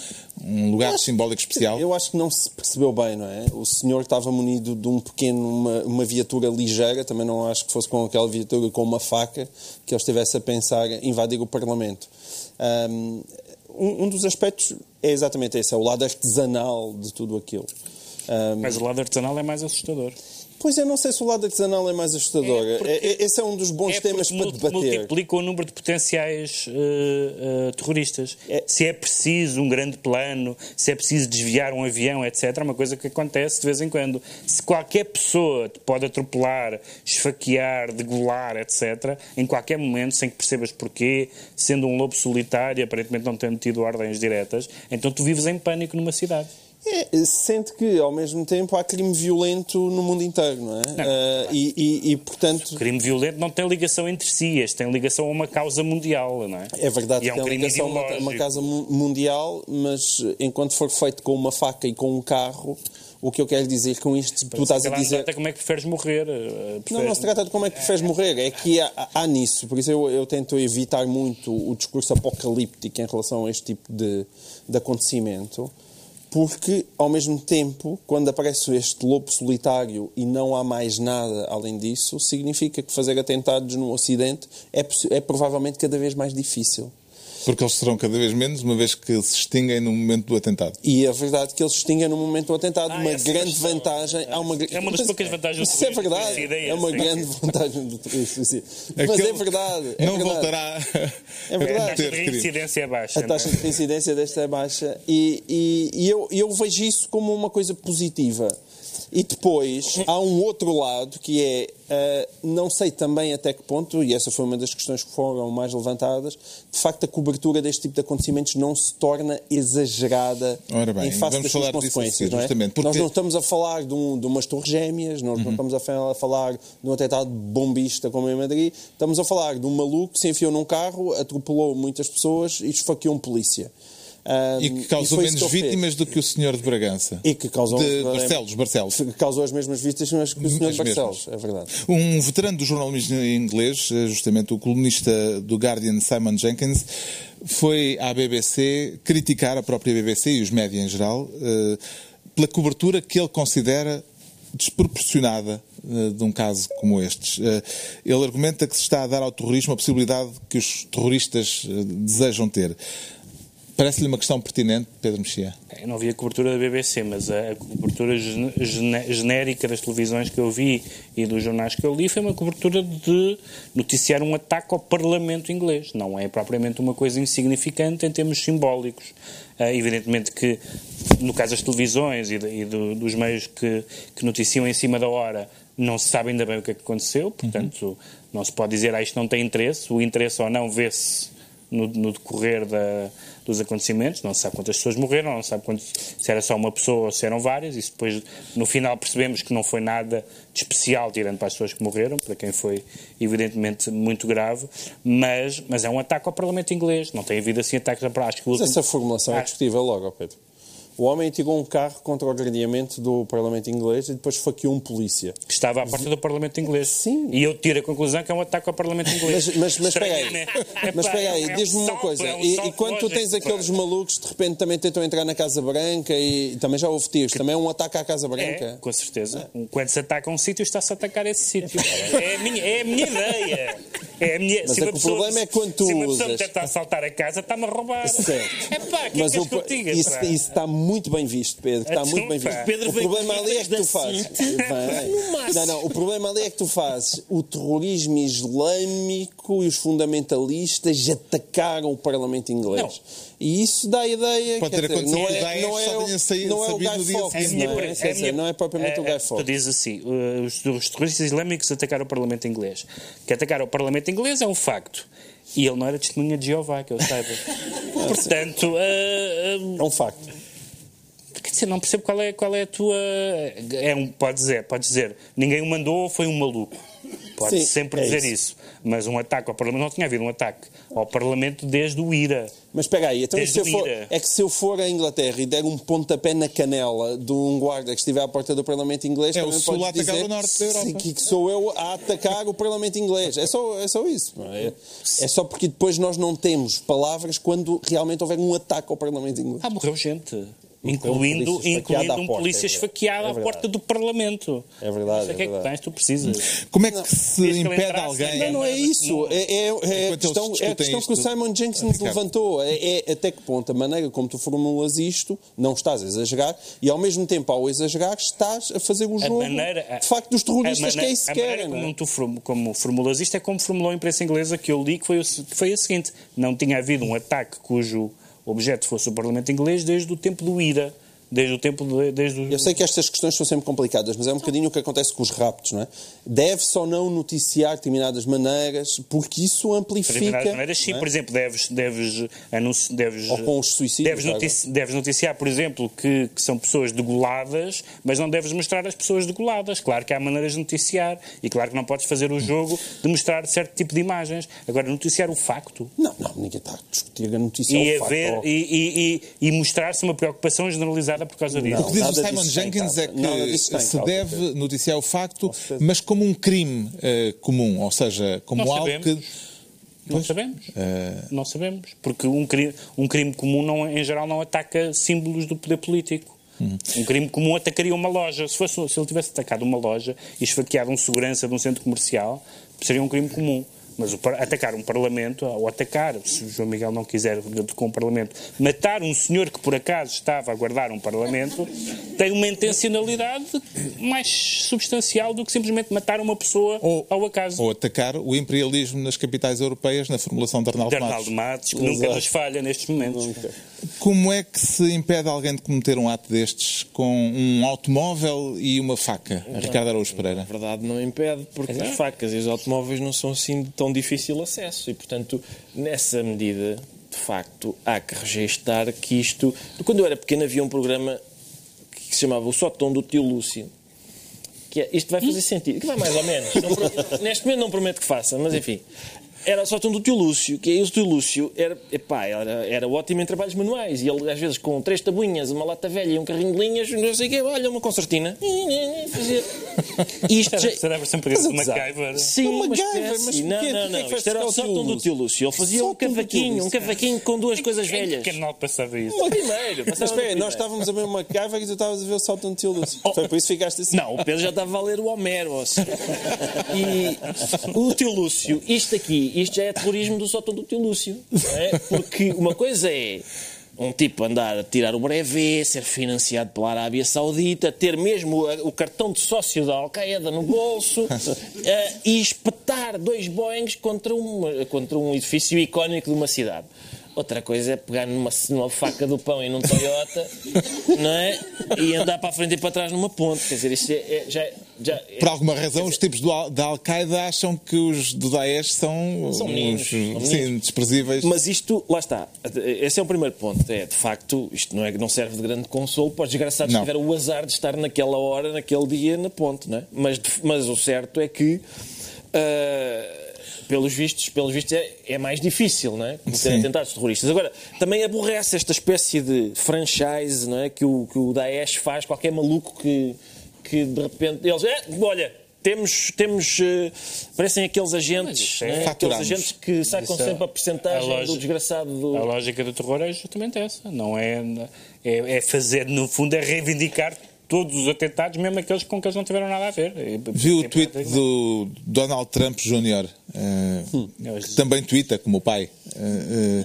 um lugar simbólico especial. Eu acho que não se percebeu bem, não é? O senhor estava munido de um pequeno, uma, uma viatura ligeira, também não acho que fosse com aquela viatura com uma faca que ele estivesse a pensar em invadir o Parlamento. Um, um dos aspectos é exatamente esse, é o lado artesanal de tudo aquilo. Ahm, Mas o lado artesanal é mais assustador. Pois eu não sei se o lado artesanal é mais assustador. É porque- É- é- esse é um dos bons É temas para debater. Multiplica o número de potenciais eh, eh, terroristas. É- Se é preciso um grande plano, se é preciso desviar um avião, etc., é uma coisa que acontece de vez em quando. Se qualquer pessoa te pode atropelar, esfaquear, degolar, etc., em qualquer momento, sem que percebas porquê, sendo um lobo solitário, aparentemente não tendo tido ordens diretas, então tu vives em pânico numa cidade. É, sente que, ao mesmo tempo, há crime violento no mundo inteiro, não é? Ah, e, e- e, portanto, Crime violento não tem ligação entre si, este tem ligação a uma causa mundial, não é? é verdade E é que um tem ligação a uma, uma casa mu- mundial, mas enquanto for feito com uma faca e com um carro, o que eu quero dizer com isto, tu estás a dizer... anedota, como é que preferes morrer? eh, Não, preferes- não se trata de como é que preferes morrer, é que há, há nisso. Por isso eu, eu tento evitar muito o discurso apocalíptico em relação a este tipo de, de acontecimento, porque, ao mesmo tempo, quando aparece este lobo solitário e não há mais nada além disso, significa que fazer atentados no Ocidente é, é provavelmente cada vez mais difícil. Porque eles serão cada vez menos, uma vez que se extinguem no momento do atentado. E é verdade que eles se extinguem no momento do atentado. Ah, uma grande questão. vantagem. Há uma, É uma das Mas- poucas vantagens do Isso é verdade. essa ideia, É uma sim. grande vantagem do turismo. Mas é verdade. é não verdade. voltará É A verdade. taxa ter de reincidência é baixa. A taxa de reincidência desta é baixa e, e- e eu, eu vejo isso como uma coisa positiva. E depois há um outro lado que é, ah, não sei também até que ponto, e essa foi uma das questões que foram mais levantadas, de facto a cobertura deste tipo de acontecimentos não se torna exagerada bem, em face das suas consequências. seguir, não é? porque- Nós não estamos a falar de, um- de umas torres gêmeas, nós Uhum. não estamos a falar de um atentado bombista como em Madrid, estamos a falar de um maluco que se enfiou num carro, atropelou muitas pessoas e esfaqueou um polícia. Ah, E que causou isso menos que ele fez. vítimas do que o senhor de Bragança. E que causou De Barcelos, Barcelos. que causou as mesmas vítimas que o Sr. As de Barcelos, é verdade. Um veterano do jornalismo inglês, eh, justamente o colunista do Guardian, Simon Jenkins, foi à BBC criticar a própria BBC e os médias em geral eh, pela cobertura que ele considera desproporcionada eh, de um caso como estes. Ele argumenta que se está a dar ao terrorismo a possibilidade que os terroristas desejam ter. Parece-lhe uma questão pertinente, Pedro Mexia? Eu não vi a cobertura da BBC, mas a cobertura genérica das televisões que eu vi e dos jornais que eu li foi uma cobertura de noticiar um ataque ao Parlamento inglês. Não é propriamente uma coisa insignificante em termos simbólicos. Ah, evidentemente que, no caso das televisões e, dos meios que, que noticiam em cima da hora, não se sabe ainda bem o que é que aconteceu, portanto, não se pode dizer, ah, isto não tem interesse. O interesse ou não vê-se no, no decorrer da- dos acontecimentos. Não se sabe quantas pessoas morreram, não se sabe quantos- se era só uma pessoa ou se eram várias. E depois, no final, percebemos que não foi nada de especial, tirando para as pessoas que morreram, para quem foi, evidentemente, muito grave. Mas, mas é um ataque ao Parlamento inglês. Não tem havido assim ataques a Acho que o Mas essa formulação é Ah, discutível logo, Pedro. O homem tirou um carro contra o gradeamento do Parlamento inglês e depois faqueou um polícia. que estava à porta do Parlamento inglês. Sim. E eu tiro a conclusão que é um ataque ao Parlamento inglês. Mas, mas, mas espera aí, né? mas espera aí, é um diz-me uma coisa. é um e, e quando tu tens aqueles malucos que de repente também tentam entrar na Casa Branca e também já houve tiros, também é um ataque à Casa É, Branca? com certeza. Quando se ataca um sítio, está-se a atacar esse sítio. É a minha, é a minha ideia. É a minha, Mas se é que o pessoa- problema é quando tu Se uma pessoa me tenta assaltar a casa, está-me a roubar. Certo. É pá, que Mas é que o, que eu diga, isso, isso está muito bem visto, Pedro. Está Então, muito bem visto. Pedro o problema ali é que tu da fazes. Não, não. O problema ali é que tu fazes. O terrorismo islâmico e os fundamentalistas atacaram o Parlamento inglês. E isso dá a ideia. Pode quer ter acontecido não que é, não é, só o- tenha saído- não é o Guy Fawkes, seguinte. não é? Dizer, não é propriamente o é, Guy Tu Fawkes. dizes assim, uh, os, os terroristas islâmicos atacaram o Parlamento inglês. Que atacar o Parlamento inglês é um facto. E ele não era testemunha de Jeová, que eu saiba. Portanto, uh, uh, É um facto. Quer dizer, não percebo qual é, qual é a tua... É um, pode dizer, pode dizer, ninguém o mandou, foi um maluco. Pode Sim, sempre é dizer isso. isso. Mas um ataque ao Parlamento, não tinha havido um ataque ao Parlamento desde o IRA. Mas espera aí, então se eu for, é que se eu for à Inglaterra e der um pontapé na canela de um guarda que estiver à porta do Parlamento inglês, É o também atacar dizer o Norte da Europa. sim, que sou eu a atacar o Parlamento inglês. É só, é só isso. É, é só porque depois nós não temos palavras quando realmente houver um ataque ao Parlamento inglês. Ah, morreu gente. Incluindo, polícia incluindo um polícia é verdade. esfaqueado É à verdade. porta do Parlamento. É verdade, Não sei o que é é que tens, tu precisas. Como é que se impede alguém... Não, não é isso. É, é, é a questão, é a questão que o Simon Jenkins levantou. É, é até que ponto a maneira como tu formulas isto, não estás a exagerar, e ao mesmo tempo, ao exagerar, estás a fazer o jogo maneira- de facto dos terroristas a que é isso que querem. é? como tu form- como formulas isto é como formulou a imprensa inglesa que eu li, que foi, que foi a seguinte: não tinha havido um ataque cujo objeto fosse o Parlamento inglês desde o tempo do IRA. Desde o tempo de, desde o... Eu sei que estas questões são sempre complicadas, mas é um bocadinho o que acontece com os raptos, não é? Deve-se ou não noticiar determinadas maneiras, porque isso amplifica. determinadas maneiras, sim, é? por exemplo, deves, deves, anunci- deves, Ou com os suicídios, deves, já notici- deves noticiar, por exemplo, que, que são pessoas degoladas, mas não deves mostrar as pessoas degoladas. Claro que há maneiras de noticiar e claro que não podes fazer o jogo de mostrar certo tipo de imagens. Agora, noticiar o facto Não, não, ninguém está a discutir a notícia. e, ao facto, haver, ao- e, e, e, e mostrar-se uma preocupação generalizada por causa disso. O que diz o Simon Jenkins é que Nada se deve noticiar o facto, mas como um crime eh, comum, ou seja, como Não algo sabemos. que... Não sabemos. Eh, Não sabemos. Porque um crime, um crime comum, não, em geral, não ataca símbolos do poder político. Um crime comum atacaria uma loja. Se, fosse, se ele tivesse atacado uma loja e esfaqueado um segurança de um centro comercial, seria um crime comum. Mas o atacar um Parlamento, ou atacar, se o João Miguel não quiser com o Parlamento, matar um senhor que por acaso estava a guardar um Parlamento, tem uma intencionalidade mais substancial do que simplesmente matar uma pessoa ou, ao acaso. ou atacar o imperialismo nas capitais europeias na formulação de Arnaldo de Matos. Arnaldo Matos, que nunca nos falha nestes momentos. Como é que se impede alguém de cometer um ato destes com um automóvel e uma faca? Ricardo Araújo Pereira. Na verdade, não impede, porque é. as facas e os automóveis não são assim de tão difícil acesso. E, portanto, nessa medida, de facto, há que registar que isto. Quando eu era pequeno, havia um programa que se chamava O Sótão do Tio Lúcio. Que é, isto vai fazer sentido. Que vai mais ou menos. Não neste momento não prometo que faça, mas enfim. Era o sótão do tio Lúcio, que aí o tio Lúcio era, epá, era, era ótimo em trabalhos manuais. E ele, às vezes, com três tabuinhas, uma lata velha e um carrinho de linhas, não sei o quê, olha, uma concertina. Fazia. Isto já- Será a versão para Estás a uma gozar? MacGyver? Sim, Uma MacGyver, espécie. mas não, não, é não. Isto era o sótão do Lúcio? tio Lúcio. Ele fazia um Sótão do cavaquinho, um Lúcio. cavaquinho com duas coisas Em velhas. que canal passava isso? Primeiro. Mas espera, nós estávamos a ver uma caiva e tu estavas a ver o salto tio Lúcio. Foi por isso que ficaste assim. Não, o Pedro já estava a ler o Homero. E o tio Lúcio, isto aqui, isto já é terrorismo do sótão do tio Lúcio. é? Porque uma coisa é um tipo andar a tirar o brevet, ser financiado pela Arábia Saudita, ter mesmo o cartão de sócio da Al-Qaeda no bolso eh, e espetar dois Boeings contra um, contra um edifício icónico de uma cidade. Outra coisa é pegar numa, numa faca do pão e num Toyota, não é? E andar para a frente e para trás numa ponte. Quer dizer, isto é, é- já, já Por alguma razão, os tipos do da Al-Qaeda acham que os do Daesh são, São meninos, uns, sim, desprezíveis. Mas isto, lá está. Esse é o primeiro ponto. É, de facto, isto não, é, não serve de grande consolo para os desgraçados Não. que tiveram o azar de estar naquela hora, naquele dia, na ponte. Não é? mas, mas o certo é que. ah, pelos vistos, pelos vistos é, é mais difícil, não é? Cometer atentados terroristas. Agora, também aborrece esta espécie de franchise, não é? Que o, que o Daesh faz, qualquer maluco que, que de repente. Eles. É, olha, temos. temos eh, parecem aqueles agentes. é- não é? Aqueles agentes que sacam Isso é- sempre a porcentagem a lógica- do desgraçado do. A lógica do terror é justamente essa. Não é, é, é fazer, no fundo, é reivindicar todos os atentados, mesmo aqueles com que eles não tiveram nada a ver. É- Viu é- o tweet do Donald Trump Jr., eh, Hum. que também twitta como o pai, eh, eh,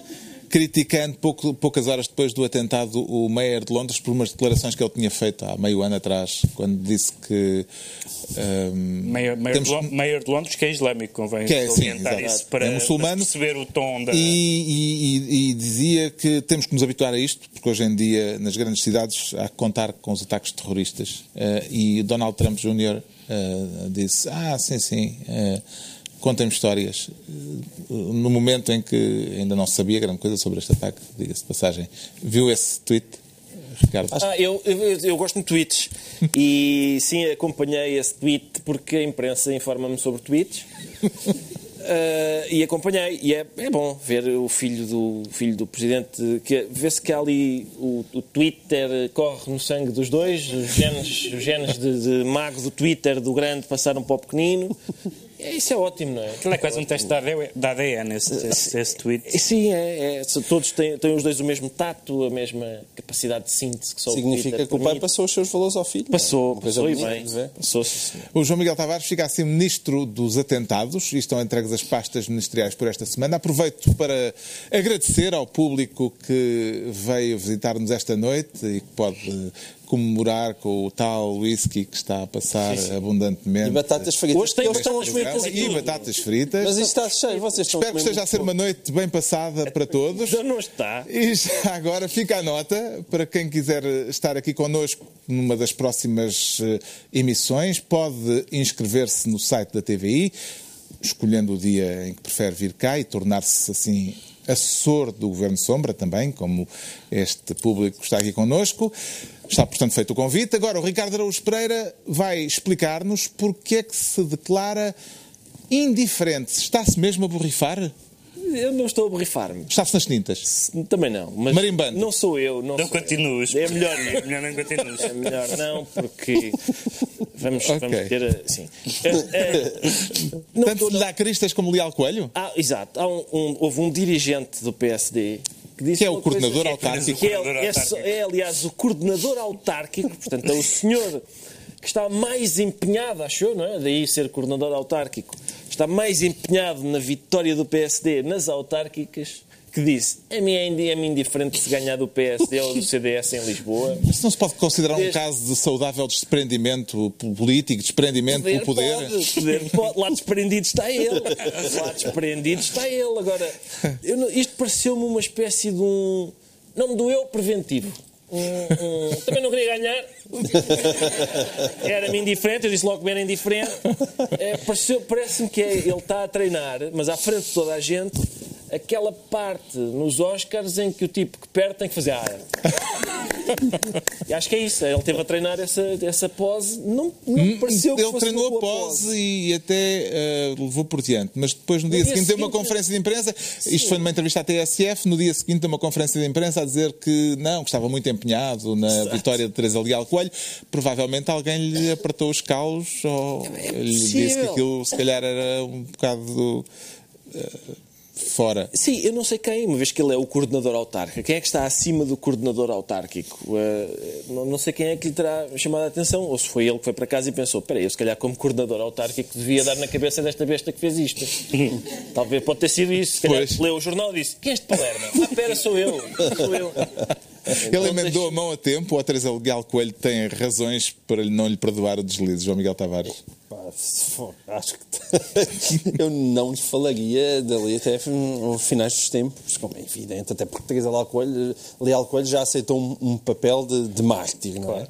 criticando pouco, poucas horas depois do atentado o Mayor de Londres por umas declarações que ele tinha feito há meio ano atrás, quando disse que. Um, Mayor, Mayor, temos- de Lon- Mayor de Londres, que é islâmico, convém Que é, sim, orientar exato. isso para, É muçulmano. para perceber o tom da. E, e- e- e dizia que temos que nos habituar a isto, porque hoje em dia, nas grandes cidades, há que contar com os ataques terroristas. Eh, e Donald Trump Jr. eh, disse: Ah, sim, sim, eh, contem-me histórias. Eh, no momento em que ainda não sabia grande coisa sobre este ataque, diga-se de passagem, viu esse tweet, Ricardo? Ah, eu, eu, eu gosto de tweets e sim acompanhei esse tweet porque a imprensa informa-me sobre tweets Ah, e acompanhei e é, é bom ver o filho do filho do presidente que vê-se que ali o, o Twitter corre no sangue dos dois os genes, os genes de, de mago do Twitter do grande passaram para o pequenino isso é ótimo, não é? Aquilo é quase um teste da ADN, da ADN esse, esse, esse tweet. E Sim, é, é. Se Todos têm, têm os dois o mesmo tato, a mesma capacidade de síntese que só o Significa que o pai passou os seus valores ao filho. Passou, Uma coisa passou e bem. Passou. O João Miguel Tavares fica assim ministro dos atentados e estão entregues as pastas ministeriais por esta semana. Aproveito para agradecer ao público que veio visitar-nos esta noite e que pode comemorar com o tal whisky que está a passar abundantemente. E batatas fritas. Hoje tem Eles estão batatas fritas. E batatas fritas. Mas isto está cheio, vocês estão Espero que esteja a ser pouco. uma noite bem passada para todos. Já não está. E já agora fica a nota para quem quiser estar aqui connosco numa das próximas eh, emissões, pode inscrever-se no site da TVI, escolhendo o dia em que prefere vir cá e tornar-se assim assessor do Governo Sombra também, como este público que está aqui connosco. Está, portanto, feito o convite. Agora, o Ricardo Araújo Pereira vai explicar-nos porque é que se declara indiferente. Está-se mesmo a borrifar? Eu não estou a borrifar-me. Está-se nas tintas? Também não. Mas Marimbando. Não sou eu. Não, Não sou eu. continues. É melhor não. É melhor não continues. É melhor não, porque vamos, Ok. vamos ter. a- Sim. É, é, não Tanto estou- lacristas como Leal Coelho? Ah, exato. Há um- um- houve um dirigente do PSD que disse Que é o coisa- coordenador que é- autárquico. Que é, Coordenador é, autárquico. é, aliás, o coordenador autárquico, portanto, é o senhor que está mais empenhado, acho eu, não é? Daí ser coordenador autárquico. Está mais empenhado na vitória do PSD nas autárquicas, que disse: a mim é é-me indiferente se ganhar do PSD ou do CDS em Lisboa. Mas não se pode considerar um Desde- caso de saudável desprendimento político, desprendimento pelo poder? Pode, poder pode. Lá desprendido está ele. Lá desprendido está ele. Agora, não- isto pareceu-me uma espécie de um. Não me doeu preventivo. Um- um- também não queria ganhar. Era-me indiferente, eu disse logo que era indiferente. É, Parece-me que é- ele está a treinar, mas à frente de toda a gente, aquela parte nos Oscars em que o tipo que perde tem que fazer. Ah, e acho que é isso. Ele teve a treinar essa, essa pose. Não, não me pareceu que Hum, Ele fosse treinou uma a boa pose e até eh, levou por diante. Mas depois, no dia dia seguinte, deu uma conferência de imprensa. Isto foi numa entrevista à TSF. No dia seguinte, deu uma conferência de imprensa a dizer que não, que estava muito empenhado na vitória de Teresa Leal Coelho. Provavelmente alguém lhe apertou os calos ou lhe disse que É aquilo, se calhar, era um bocado eh, fora. Sim, eu não sei quem, uma vez que ele é o coordenador autárquico. Quem é que está acima do coordenador autárquico? Eh, não, não sei quem é que lhe terá chamado a atenção. Ou se foi ele que foi para casa e pensou: espera aí, eu se calhar como coordenador autárquico devia dar na cabeça desta besta que fez isto. Talvez pode ter sido isso. Se calhar leu o jornal e disse: quem é este Palermo? Ah, espera, sou eu. Sou eu. Ele emendou a mão a tempo ou a Teresa Leal Coelho tem razões para não lhe perdoar o deslize, João Miguel Tavares? Pá, Acho que eu não lhe falaria dali até os finais dos tempos, como é evidente, até porque Teresa Leal Coelho, Leal Coelho já aceitou um, um papel de, de mártir, não é?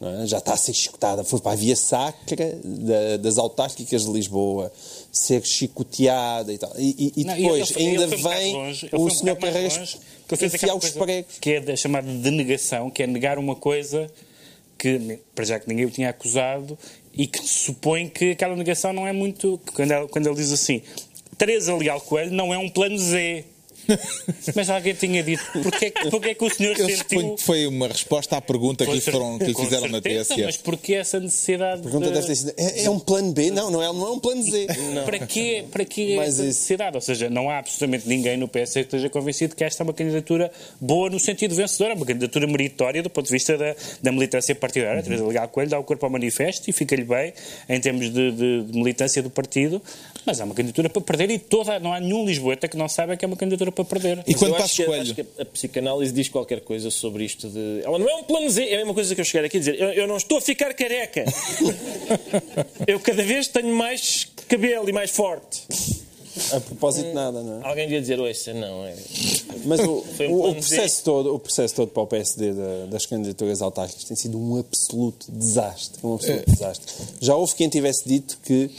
Não é? Já está a ser escutada. Foi para a via sacra da- das autárquicas de Lisboa ser chicoteada e tal. E, e- e Não, depois ele- ele ainda vem longe, o um mais Carreiras enfiar os pregos. Que é da chamada denegação, que é negar uma coisa que, para já que ninguém o tinha acusado, e que supõe que aquela negação não é muito. Quando ele, quando ele diz assim: Teresa Leal Coelho não é um plano Z. Mas alguém tinha dito, porquê, porquê que o senhor Eu sentiu. que foi uma resposta à pergunta que lhe, foram, que lhe fizeram na certeza, TSF. Mas porquê essa necessidade pergunta de... é, é um plano B? Não, não é, não é um plano Z. Para quê, para quê Mas essa isso- necessidade? Ou seja, não há absolutamente ninguém no PS que esteja convencido que esta é uma candidatura boa no sentido vencedor, é uma candidatura meritória do ponto de vista da, da militância partidária. A Teresa Legal Coelho dá o corpo ao manifesto e fica-lhe bem em termos de, de- de militância do partido, Mas é uma candidatura para perder e toda, não há nenhum Lisboeta que não saiba que é uma candidatura para perder. E quando que, Coelho? acho que a psicanálise diz qualquer coisa sobre isto de. Ela não é um plano Z, é a mesma coisa que eu chegar aqui a dizer. Eu, eu não estou a ficar careca. eu cada vez tenho mais cabelo e mais forte. A propósito de nada, não é? Alguém devia dizer, ouça, não, é. Mas o, um o- processo todo, o processo todo para o PSD da- das candidaturas autárquicas tem sido um absoluto desastre. Um absoluto desastre. Já houve quem tivesse dito que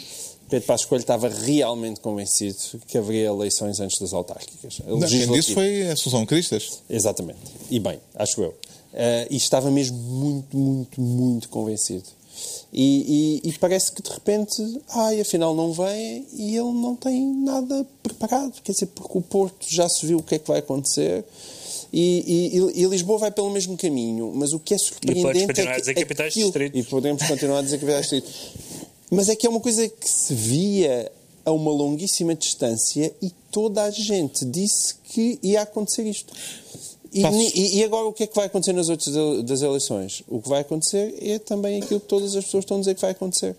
Pedro Passos Coelho estava realmente convencido que haveria eleições antes das autárquicas. Não, Quem disse foi a Susão Cristas. Exatamente. E bem, acho eu. Eh, e estava mesmo muito, muito, muito convencido. E, e- e parece que de repente, ai, afinal não vem e ele não tem nada preparado. Quer dizer, porque o Porto já se viu o que é que vai acontecer. E, e- e Lisboa vai pelo mesmo caminho, mas o que é surpreendente continuar é a que dizer capitais de aquilo- distrito. E podemos continuar a dizer capitais de distrito. Mas é que é uma coisa que se via a uma longuíssima distância e toda a gente disse que ia acontecer isto. E, e- e agora o que é que vai acontecer nas outras das eleições? O que vai acontecer é também aquilo que todas as pessoas estão a dizer que vai acontecer.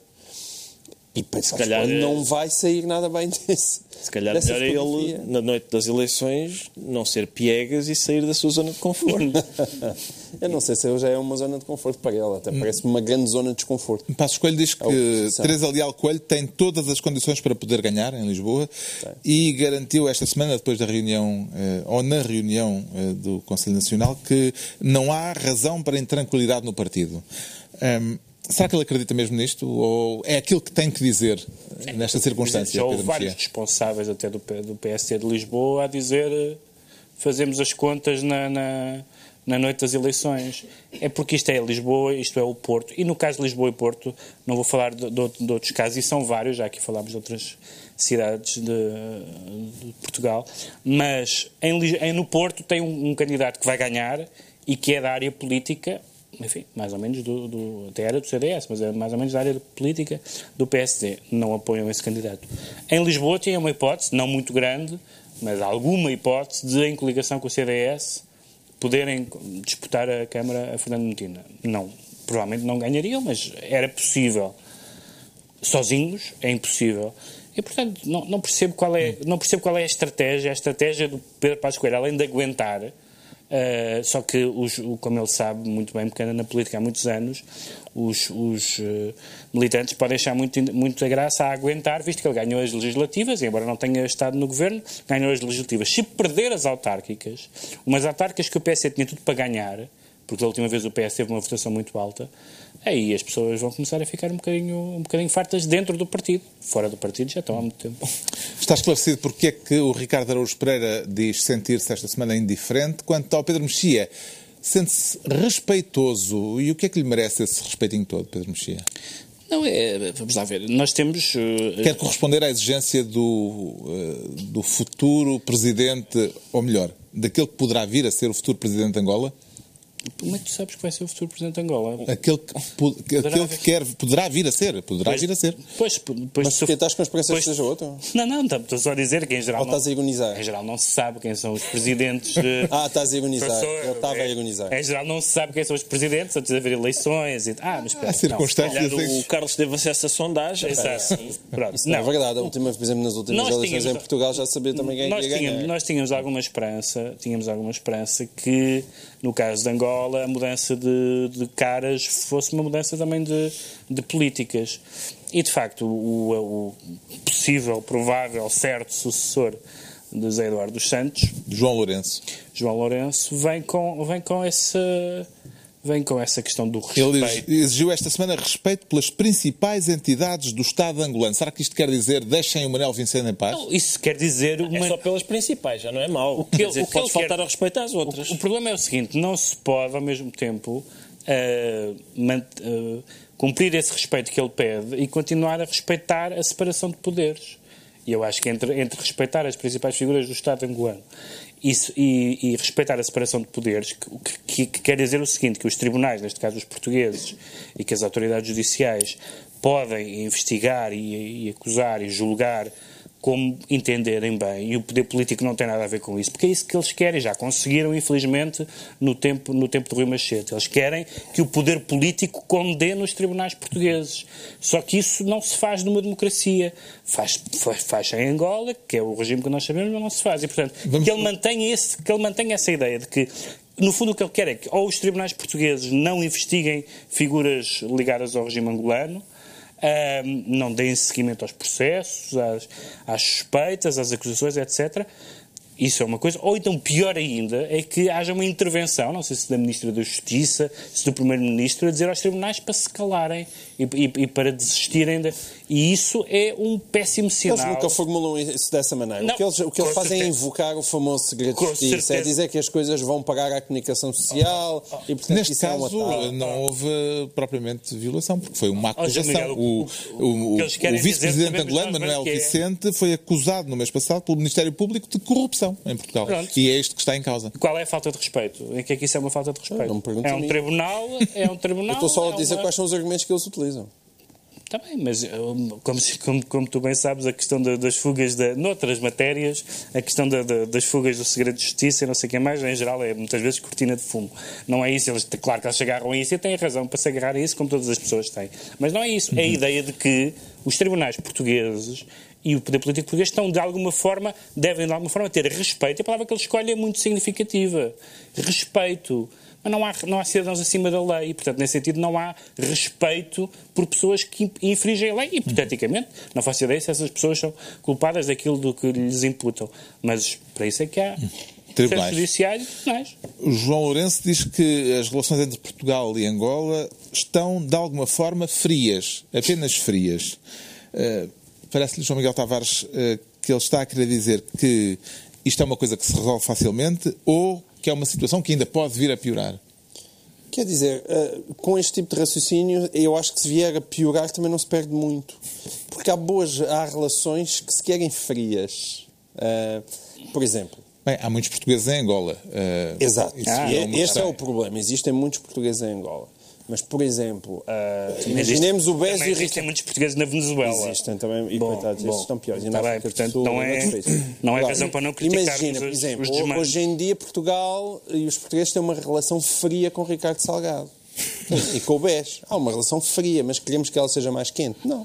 E se calhar é- não vai sair nada bem desse. Se calhar dessa melhor é fotografia. ele, na noite das eleições, não ser piegas e sair da sua zona de conforto. Eu não sei se ele já é uma zona de conforto para ele, até parece uma grande zona de desconforto. Passos Coelho diz que oposição. Teresa Leal Coelho tem todas as condições para poder ganhar em Lisboa e garantiu esta semana, depois da reunião, eh, ou na reunião eh, do Conselho Nacional, que não há razão para intranquilidade no partido. Ahm, será que ele acredita mesmo nisto? Ou é aquilo que tem que dizer nesta circunstância, Já houve vários responsáveis até do, do PSD de Lisboa a dizer eh, fazemos as contas na, na, na noite das eleições. É porque isto é Lisboa, isto é o Porto. E no caso de Lisboa e Porto, não vou falar de, de, de outros casos, e são vários, já aqui falámos de outras cidades de, de Portugal, mas em, em- no Porto tem um, um candidato que vai ganhar e que é da área política enfim, mais ou menos do, do, até era do CDS, mas é mais ou menos da área política do PSD. Não apoiam esse candidato. Em Lisboa tinha uma hipótese, não muito grande, mas alguma hipótese de, em coligação com o CDS, poderem disputar a Câmara a Fernando Medina. Não, provavelmente não ganhariam, mas era possível. Sozinhos é impossível. E, portanto, não, não, percebo qual é, não percebo qual é a estratégia. A estratégia do Pedro Passos além de aguentar, Uh, só que, os, como ele sabe muito bem, porque anda na política há muitos anos, os, os, uh, militantes podem achar muito, muita graça a aguentar, visto que ele ganhou as legislativas, e embora não tenha estado no governo, ganhou as legislativas. Se perder as autárquicas, umas autárquicas que o PS tinha tudo para ganhar, porque da última vez o PS teve uma votação muito alta, aí as pessoas vão começar a ficar um bocadinho, um bocadinho fartas dentro do partido. Fora do partido já estão há muito tempo. Está esclarecido porque é que o Ricardo Araújo Pereira diz sentir-se esta semana indiferente, quanto ao Pedro Mexia sente-se respeitoso. E o que é que lhe merece esse respeitinho todo, Pedro Mexia? Não, é, vamos lá ver, nós temos... uh, Quer corresponder à exigência do, eh, do futuro presidente, ou melhor, daquele que poderá vir a ser o futuro presidente de Angola? Como é que tu sabes que vai ser o futuro Presidente de Angola? Aquele que, po- que- aquele que quer, poderá vir a ser, poderá vir a ser. Pois, pois, Mas porque estás com a esperança que pois- seja outro? Não, não, estou só a dizer que em geral. Ou estás a não, ironizar? Em geral não se sabe quem são os presidentes. de- Ah, estás a. Professor, Eu estava a é- ironizar. Em geral não se sabe quem são os presidentes antes de haver eleições. E, ah, mas espera, Há circunstâncias não, se calhar em- o Carlos teve acesso à sondagem. Exato. Pronto. Não, é verdade. A última, por exemplo, nas últimas Nós eleições tínhamos- em Portugal já sabia também quem nós ia ganhar. tínhamos, nós tínhamos alguma esperança, tínhamos alguma esperança que, no caso de Angola, a mudança de, de caras fosse uma mudança também de, de políticas. E, de facto, o, o possível, provável, certo sucessor de José Eduardo dos Santos, João Lourenço. João Lourenço, vem com, vem com essa... Vem com essa questão do Ele respeito. exigiu esta semana respeito pelas principais entidades do Estado angolano. Será que isto quer dizer deixem o Manuel Vicente em paz? Não, Isso quer dizer uma... É só pelas principais, já não é mau. O que Quer ele- dizer, o que podes ele quer- faltar ao respeito às outras. O, o problema é o seguinte: não se pode, ao mesmo tempo, eh, mant- eh, cumprir esse respeito que ele pede e continuar a respeitar a separação de poderes. E eu acho que entre, entre respeitar as principais figuras do Estado angolano isso, e, e respeitar a separação de poderes, que, que- que quer dizer o seguinte: que os tribunais, neste caso os portugueses, e que as autoridades judiciais podem investigar e, e acusar e julgar como entenderem bem, e o poder político não tem nada a ver com isso, porque é isso que eles querem, já conseguiram, infelizmente, no tempo, no tempo de Rui Machete. Eles querem que o poder político condene os tribunais portugueses. Só que isso não se faz numa democracia. Faz, faz, faz em Angola, que é o regime que nós sabemos, mas não se faz. E, portanto, Vamos... que, ele mantenha esse, que ele mantenha essa ideia de que no fundo, o que ele quer é que ou os tribunais portugueses não investiguem figuras ligadas ao regime angolano, não deem seguimento aos processos, às, às suspeitas, às acusações, etc. Isso é uma coisa. Ou então, pior ainda, é que haja uma intervenção, não sei se da Ministra da Justiça, se do Primeiro-Ministro, a dizer aos tribunais para se calarem e, e, e para desistirem. De... E isso é um péssimo sinal. Eles nunca formulam isso dessa maneira. Não, o que eles, o que eles fazem certeza. é invocar o famoso segredo de justiça, é certeza. é dizer que as coisas vão pagar à comunicação social oh, oh, oh. e, portanto, Neste caso, é um não houve propriamente violação, porque foi uma acusação. o, o, o, o vice-presidente angolano, Manuel é. Vicente, foi acusado no mês passado pelo Ministério Público de corrupção em Portugal. Pronto. E é isto que está em causa. Qual é a falta de respeito? Em que é que isso é uma falta de respeito? é um tribunal, é um tribunal. Eu estou só a é dizer uma... quais são os argumentos que eles utilizam. Está bem, mas como, como, como, tu bem sabes, a questão de, das fugas, de, noutras matérias, a questão de, de, das fugas do segredo de justiça e não sei o que mais, em geral, é muitas vezes cortina de fumo. Não é isso, eles, claro que eles se agarram a isso e têm razão para se agarrar a isso, como todas as pessoas têm. Mas não é isso, é a uhum. ideia de que os tribunais portugueses e o poder político português estão de alguma forma, devem de alguma forma ter respeito, e a palavra que ele escolhe é muito significativa. Respeito mas não há, não há cidadãos acima da lei. E, portanto, nesse sentido, não há respeito por pessoas que infringem a lei. Hipoteticamente, não faço ideia se essas pessoas são culpadas daquilo do que lhes imputam. Mas para isso é que há. Tribunais. Judiciário, tribunais. João Lourenço diz que as relações entre Portugal e Angola estão, de alguma forma, frias, apenas frias. Uh, Parece-lhe, João Miguel Tavares, uh, que ele está a querer dizer que isto é uma coisa que se resolve facilmente ou que é uma situação que ainda pode vir a piorar? Quer dizer, eh, com este tipo de raciocínio, eu acho que se vier a piorar também não se perde muito. Porque há boas, há relações que se querem frias. Eh, por exemplo. Bem, há muitos portugueses em Angola. Exato. Ah, é este é o problema. Existem muitos portugueses em Angola. Mas, por exemplo, uh, imaginemos o BES e o Existem muitos portugueses na Venezuela. Existem também, e bom, coitados, bom, estes estão piores. Tá bem, portanto, Sul, não é, não é razão para não criticar Imagina, por exemplo, os hoje em dia Portugal e os portugueses têm uma relação fria com Ricardo Salgado. e com o BES. Há uma relação fria, mas queremos que ela seja mais quente. Não.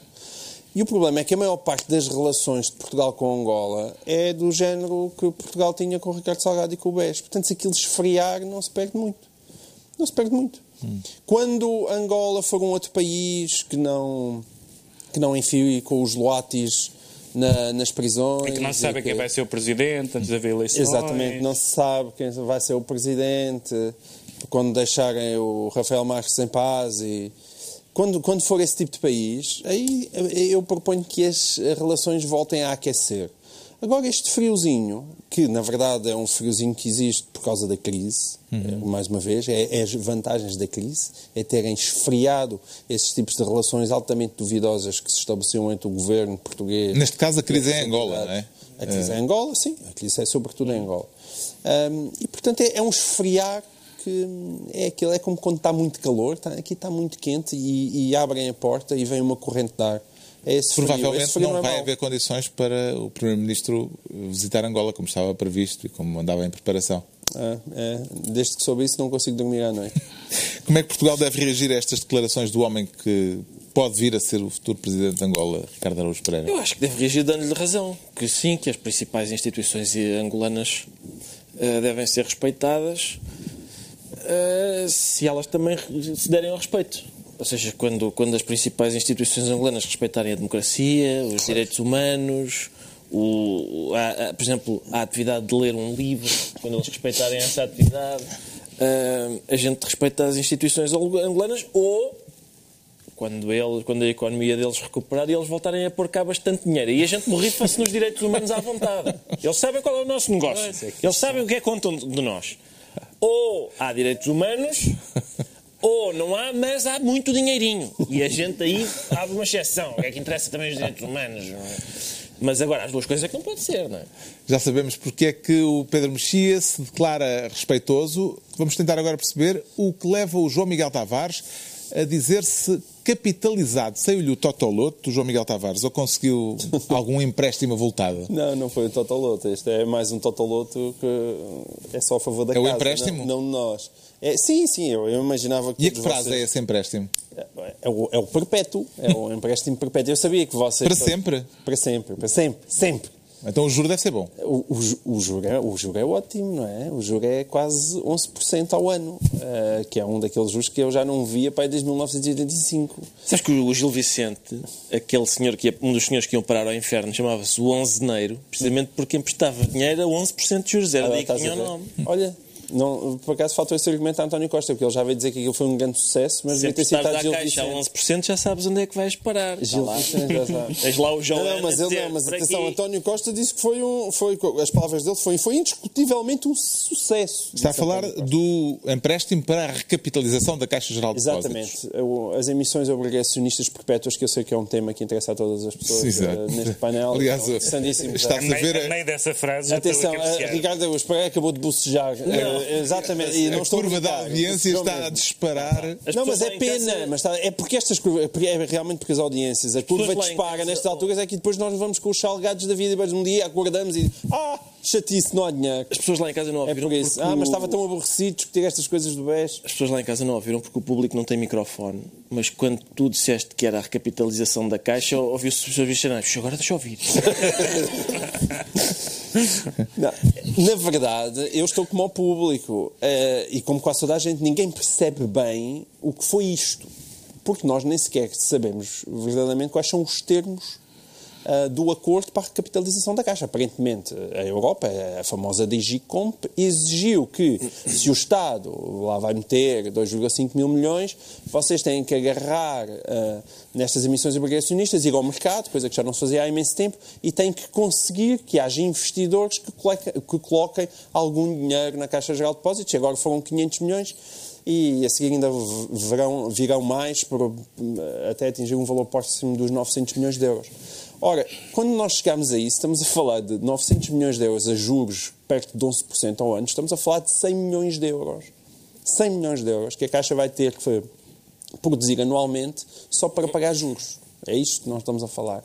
E o problema é que a maior parte das relações de Portugal com Angola é do género que Portugal tinha com o Ricardo Salgado e com o BES. Portanto, se aquilo esfriar, não se perde muito. Não se perde muito. Quando Angola for um outro país que não, que não enfie com os loatis na, nas prisões. E que não se sabe que... quem vai ser o presidente antes de haver eleições. Exatamente, não se sabe quem vai ser o presidente. Quando deixarem o Rafael Marques em paz e. Quando, quando for esse tipo de país, aí eu proponho que as relações voltem a aquecer. Agora, este friozinho, que na verdade é um friozinho que existe por causa da crise, uhum. mais uma vez, é, é, as vantagens da crise, é terem esfriado esses tipos de relações altamente duvidosas que se estabeleciam entre o governo português. Neste caso, a crise é em Angola, não é? A crise é em Angola, sim, a crise é sobretudo em Angola. Um, e portanto é, é, um esfriar que é aquilo, é como quando está muito calor, está, aqui está muito quente e, e abrem a porta e vem uma corrente de ar é esse Provavelmente esse frio não, vai haver condições para o Primeiro-Ministro visitar Angola, como estava previsto e como andava em preparação. Ah, é, desde que soube isso não consigo dormir à noite. como é que Portugal deve reagir a estas declarações do homem que pode vir a ser o futuro Presidente de Angola, Ricardo Araújo Pereira? Eu acho que deve reagir dando-lhe razão. Que sim, que as principais instituições angolanas uh, devem ser respeitadas uh, se elas também se derem ao respeito. Ou seja, quando, quando as principais instituições angolanas respeitarem a democracia, os claro. direitos humanos, o, a, a, por exemplo, a atividade de ler um livro, quando eles respeitarem essa atividade, uh, a gente respeita as instituições angolanas ou quando, ele, quando a economia deles recuperar e eles voltarem a pôr cá bastante dinheiro. E a gente borrifa-se nos direitos humanos à vontade. Eles sabem qual é o nosso negócio. É eles sabem o que é que contam de nós. Ou há direitos humanos ou não há, mas há muito dinheirinho. E a gente aí abre uma exceção. O que é que interessa também os direitos humanos? Mas agora, as duas coisas é que não pode ser, não é? Já sabemos porque é que o Pedro Mexia se declara respeitoso. Vamos tentar agora perceber o que leva o João Miguel Tavares a dizer-se recapitalizado. Saiu-lhe o Totoloto do João Miguel Tavares ou conseguiu algum empréstimo avultado? Não, não foi um Totoloto. Este é mais um Totoloto que é só a favor da É o casa. empréstimo? Não, não de nós. É, sim, sim, eu, eu imaginava que. E a que todos prazo é vocês- esse empréstimo? É o, é o perpétuo. É o empréstimo perpétuo. Eu sabia que vocês. Para sempre? Para sempre, para sempre, sempre. Então o juro deve ser bom. O, o, o, juro é, o juro é ótimo, não é? O juro é quase 11% ao ano, eh, que é um daqueles juros que eu já não via para aí desde 1985. Sabes que o Gil Vicente, aquele senhor que ia- um dos senhores que iam parar ao inferno, chamava-se o Onzeneiro, precisamente porque emprestava dinheiro a 11% de juros. Era Olha, daí que tinha o nome. Olha, não, por acaso faltou esse argumento a António Costa, porque ele já veio dizer que aquilo foi um grande sucesso, mas Se devia ter citado Gil caixa a Vicente. 11%, já sabes onde é que vais parar. Gil lá. Vicente, já sabe. Tens lá o João Não, não, mas ele não, mas atenção, António Costa disse que foi um. Foi, as palavras dele foi, foi indiscutivelmente um sucesso. Está a falar do empréstimo para a recapitalização da Caixa Geral de Depósitos. Exatamente. As emissões obrigacionistas perpétuas, que eu sei que é um tema que interessa a todas as pessoas Exato. eh, neste painel. Aliás, é está- A a- a meio dessa frase Atenção, a eh. Ricardo Augusto Pereira acabou de bocejar. Eh, exatamente. E não a estou curva da audiência está a disparar. Não, mas é pena. Mas é porque estas curvas, é é realmente porque as audiências, a curva dispara nestas alturas, é que depois nós vamos com os salgados da vida e depois um dia acordamos e ah, chatice, não há dinheiro. As pessoas lá em casa não É ouviram por isso. porque Ah, mas o- estava tão aborrecido discutir estas coisas do BES. As pessoas lá em casa não ouviram porque o público não tem microfone. Mas quando tu disseste que era a recapitalização da Caixa, ouviu-se as pessoas dizerem, "Ah, agora deixa eu ouvir. Não, na verdade, eu estou como ao público eh, e como quase toda a gente, ninguém percebe bem o que foi isto. Porque nós nem sequer sabemos verdadeiramente quais são os termos ah, do acordo para a recapitalização da Caixa. Aparentemente, a Europa, a famosa DG Comp, exigiu que, se o Estado lá vai meter 2,5 mil milhões, vocês têm que agarrar ah, nestas emissões obrigacionistas, ir ao mercado, coisa que já não se fazia há imenso tempo, e têm que conseguir que haja investidores que, coleca- que coloquem algum dinheiro na Caixa Geral de Depósitos. E agora foram 500 milhões e a seguir ainda virão mais por, até atingir um valor próximo dos 900 milhões de euros. Ora, quando nós chegamos a isso, estamos a falar de 900 milhões de euros a juros perto de 11% ao ano, estamos a falar de 100 milhões de euros. 100 milhões de euros que a Caixa vai ter que produzir anualmente só para pagar juros. É isto que nós estamos a falar.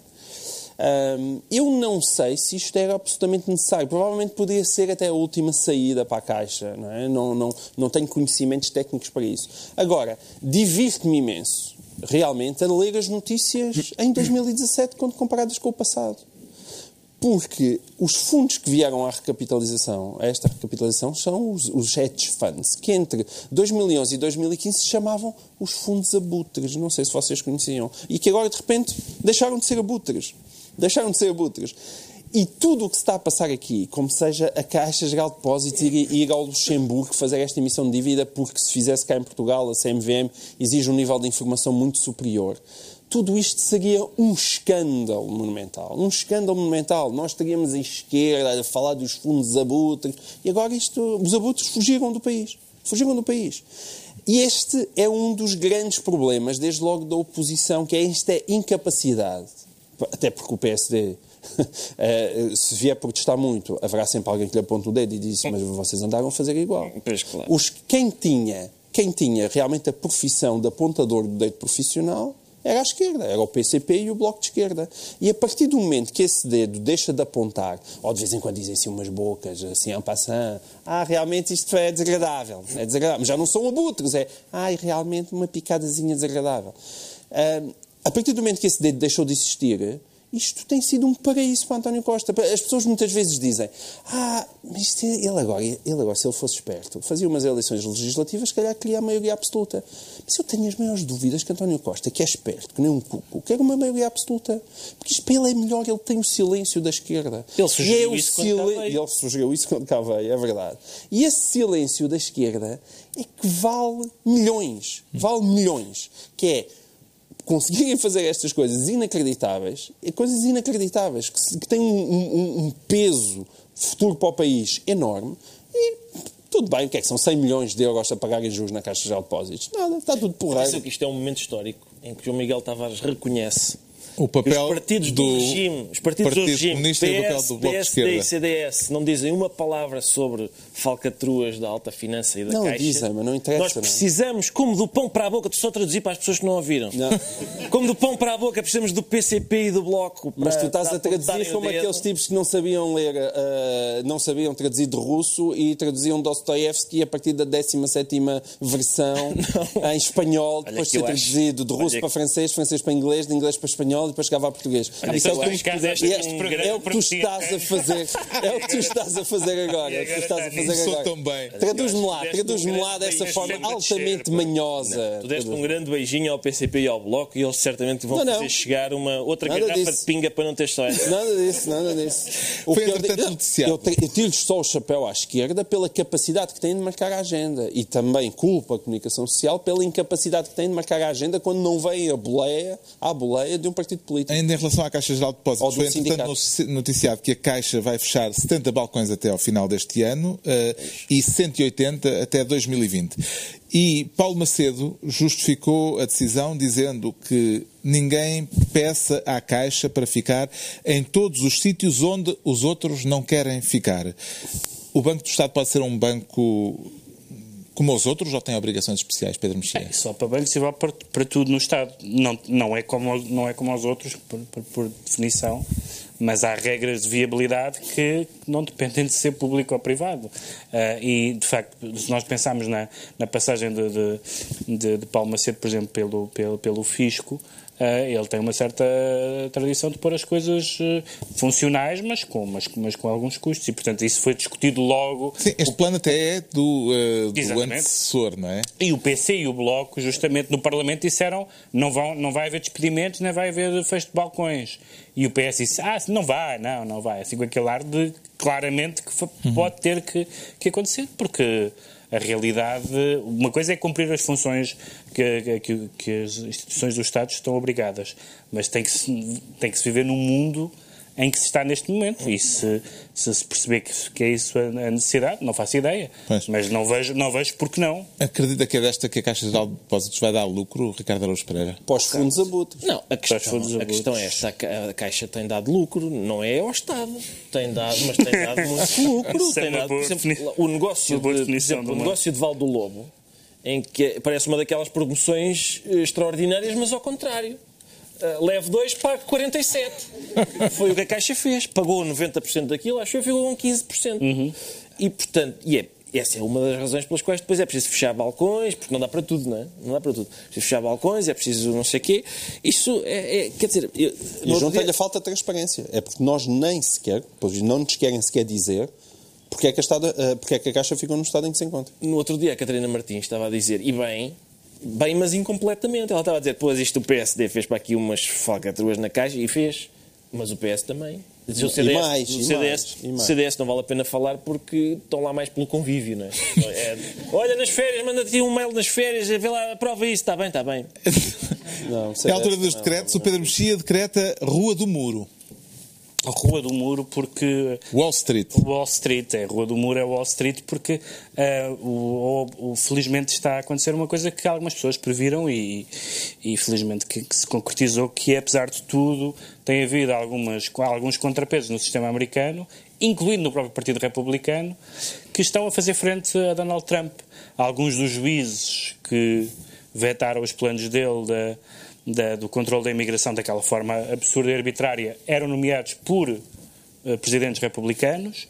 Hum, eu não sei se isto era absolutamente necessário. Provavelmente poderia ser até a última saída para a Caixa. Não, é? não, não, não tenho conhecimentos técnicos para isso. Agora, divirto-me imenso, realmente, a ler as notícias em 2017 quando comparadas com o passado. Porque os fundos que vieram à recapitalização, a esta recapitalização, são os, os hedge funds, que entre 2011 e 2015 se chamavam os fundos abutres. Não sei se vocês conheciam. E que agora, de repente, deixaram de ser abutres. Deixaram de ser abutres. E tudo o que se está a passar aqui, como seja a Caixa Geral de Depósitos ir, ir ao Luxemburgo fazer esta emissão de dívida, porque se fizesse cá em Portugal, a CMVM exige um nível de informação muito superior. Tudo isto seria um escândalo monumental. Um escândalo monumental. Nós teríamos a esquerda a falar dos fundos abutres. E agora isto, os abutres fugiram do país. Fugiram do país. E este é um dos grandes problemas, desde logo da oposição, que é esta incapacidade. Até porque o PSD, eh, se vier protestar muito, haverá sempre alguém que lhe aponte o dedo e diz mas vocês andaram a fazer igual. Pois, claro. Os, quem, tinha, quem tinha realmente a profissão de apontador do dedo profissional era a esquerda, era o PCP e o Bloco de Esquerda. E a partir do momento que esse dedo deixa de apontar, ou de vez em quando dizem assim umas bocas, assim, en passant, ah, realmente isto é desagradável, é desagradável. Mas já não são abutres, é, ai, realmente uma picadazinha desagradável. Ah, a partir do momento que esse dedo deixou de existir, isto tem sido um paraíso para António Costa. As pessoas muitas vezes dizem: Ah, mas isto- ele agora, ele agora, se ele fosse esperto, fazia umas eleições legislativas, se calhar queria a maioria absoluta. Mas eu tenho as maiores dúvidas que António Costa, que é esperto, que nem um cuco, quer uma maioria absoluta. Porque isto para ele é melhor, ele tem o silêncio da esquerda. Ele sugeriu é o isso quando veio. Ele sugeriu isso quando cá veio, é verdade. E esse silêncio da esquerda é que vale milhões. Vale milhões. Que é conseguirem fazer estas coisas inacreditáveis, é coisas inacreditáveis, que, se- que têm um, um- um peso futuro para o país enorme, e tudo bem, o que é que são 100 milhões de euros a pagar em juros na Caixa de Depósitos? Nada, está tudo Atenção porreiro. que isto é um momento histórico em que João Miguel Tavares reconhece O papel os partidos do do, regime, os partidos Partido do regime, Comunista e o papel PS, do Bloco PSD e CDS não dizem uma palavra sobre falcatruas da alta finança e da Não, Caixa. dizem, mas não interessa, Nós não é? precisamos, como do pão para a boca, só traduzir para as pessoas que não ouviram. Não. Como do pão para a boca, precisamos do PCP e do Bloco. Mas para- tu estás para a traduzir como aqueles tipos que não sabiam ler, ah, não sabiam traduzir de russo e traduziam Dostoevsky a partir da 17ª versão em espanhol, depois de ser traduzido de russo olha para que- francês, francês para inglês, de inglês para espanhol e depois chegava a português. Olha, Isso é o eu que tu fizeste é- um programa é o que tu estás a fazer. É o que tu estás a fazer agora. É o que tu estás a fazer Sou agora. tão bem. Traduz-me lá, traduz-me lá dessa forma altamente manhosa. Tu deste um grande beijinho ao PCP e ao Bloco e eles certamente vão fazer chegar uma outra garrafa de pinga para não ter só essa. Nada disso, nada disso. Foi, entretanto, noticiado. eu, eu tiro-lhes só o chapéu à esquerda pela capacidade que têm de marcar a agenda e também culpo a comunicação social pela incapacidade que têm de marcar a agenda quando não vem a boleia, à boleia de um partido político. Ainda em relação à Caixa Geral de Depósitos, foi entretanto sindicato. noticiado que a Caixa vai fechar 70 balcões até ao final deste ano eh, e 180 até 2020. E Paulo Macedo justificou a decisão dizendo que ninguém peça à Caixa para ficar em todos os sítios onde os outros não querem ficar. O Banco do Estado pode ser um banco como os outros ou tem obrigações especiais, Pedro Mexia? É só para bancos e vale para, para tudo no Estado. Não, não, é como, não é como aos outros, por, por- por definição, mas há regras de viabilidade que não dependem de ser público ou privado. Ah, e, de facto, se nós pensarmos na, na passagem de, de, de, de por exemplo, pelo, pelo, pelo Fisco, ele tem uma certa tradição de pôr as coisas eh, funcionais, mas com, mas, mas com alguns custos. E, portanto, isso foi discutido logo Sim, este plano até é do, eh, do antecessor, não é? E o PC e o Bloco, justamente no Parlamento, disseram não, vão, não vai haver despedimentos, nem vai haver fecho de balcões. E o PS disse, ah, não vai, não, não vai. Assim com aquele ar de, claramente, que fa- pode ter que, que acontecer, porque a realidade, uma coisa é cumprir as funções que, que, que as instituições do Estado estão obrigadas, mas tem que se, tem que se viver num mundo em que se está neste momento. E se se, se perceber que, que é isso a a necessidade, não faço ideia. Pois. Mas não vejo, não vejo porque não. Acredita que é desta que a Caixa Geral de Depósitos vai dar lucro, Ricardo Araújo Pereira? Pós fundos abutres. Não, a questão, a questão é esta: a Ca- a Caixa tem dado lucro, não é ao Estado. Tem dado, mas tem dado muito lucro. Tem dado, por exemplo, o negócio, de, por exemplo, o negócio de Val do Lobo, em que parece uma daquelas promoções eh, extraordinárias, mas ao contrário. Uh, leve 2, pague 47. Foi o que a Caixa fez. Pagou 90% daquilo, acho que ficou com 15%. Uhum. E, portanto, e é, essa é uma das razões pelas quais depois é preciso fechar balcões, porque não dá para tudo, não é? Não dá para tudo. É preciso fechar balcões, é preciso não sei o quê. Isso é, é- quer dizer... Eu, E junta-lhe dia- a falta de transparência. É porque nós nem sequer, pois não nos querem sequer dizer porque é que a, estado, eh, porque é que a Caixa ficou no estado em que se encontra. No outro dia a Catarina Martins estava a dizer, e bem, bem, mas incompletamente. Ela estava a dizer, pois isto o PSD fez para aqui umas falcatruas na Caixa, e fez, mas o PS também. O E CDS, mais, o e CDS, e mais. o CDS não vale a pena falar porque estão lá mais pelo convívio, não é? É, Olha, nas férias, manda-te um mail nas férias, vê lá, aprova isso, está bem, está bem. Não, É a altura dos não, decretos, não. o Pedro Mexia decreta Rua do Muro, Rua do Muro, porque Wall Street. Wall Street, é, a Rua do Muro é Wall Street porque o, o- o- felizmente está a acontecer uma coisa que algumas pessoas previram e, e felizmente que, que se concretizou, que é, apesar de tudo, tem havido algumas, alguns contrapesos no sistema americano, incluindo no próprio Partido Republicano, que estão a fazer frente a Donald Trump. Alguns dos juízes que vetaram os planos dele da, da- do controle da imigração daquela forma absurda e arbitrária eram nomeados por eh, presidentes republicanos.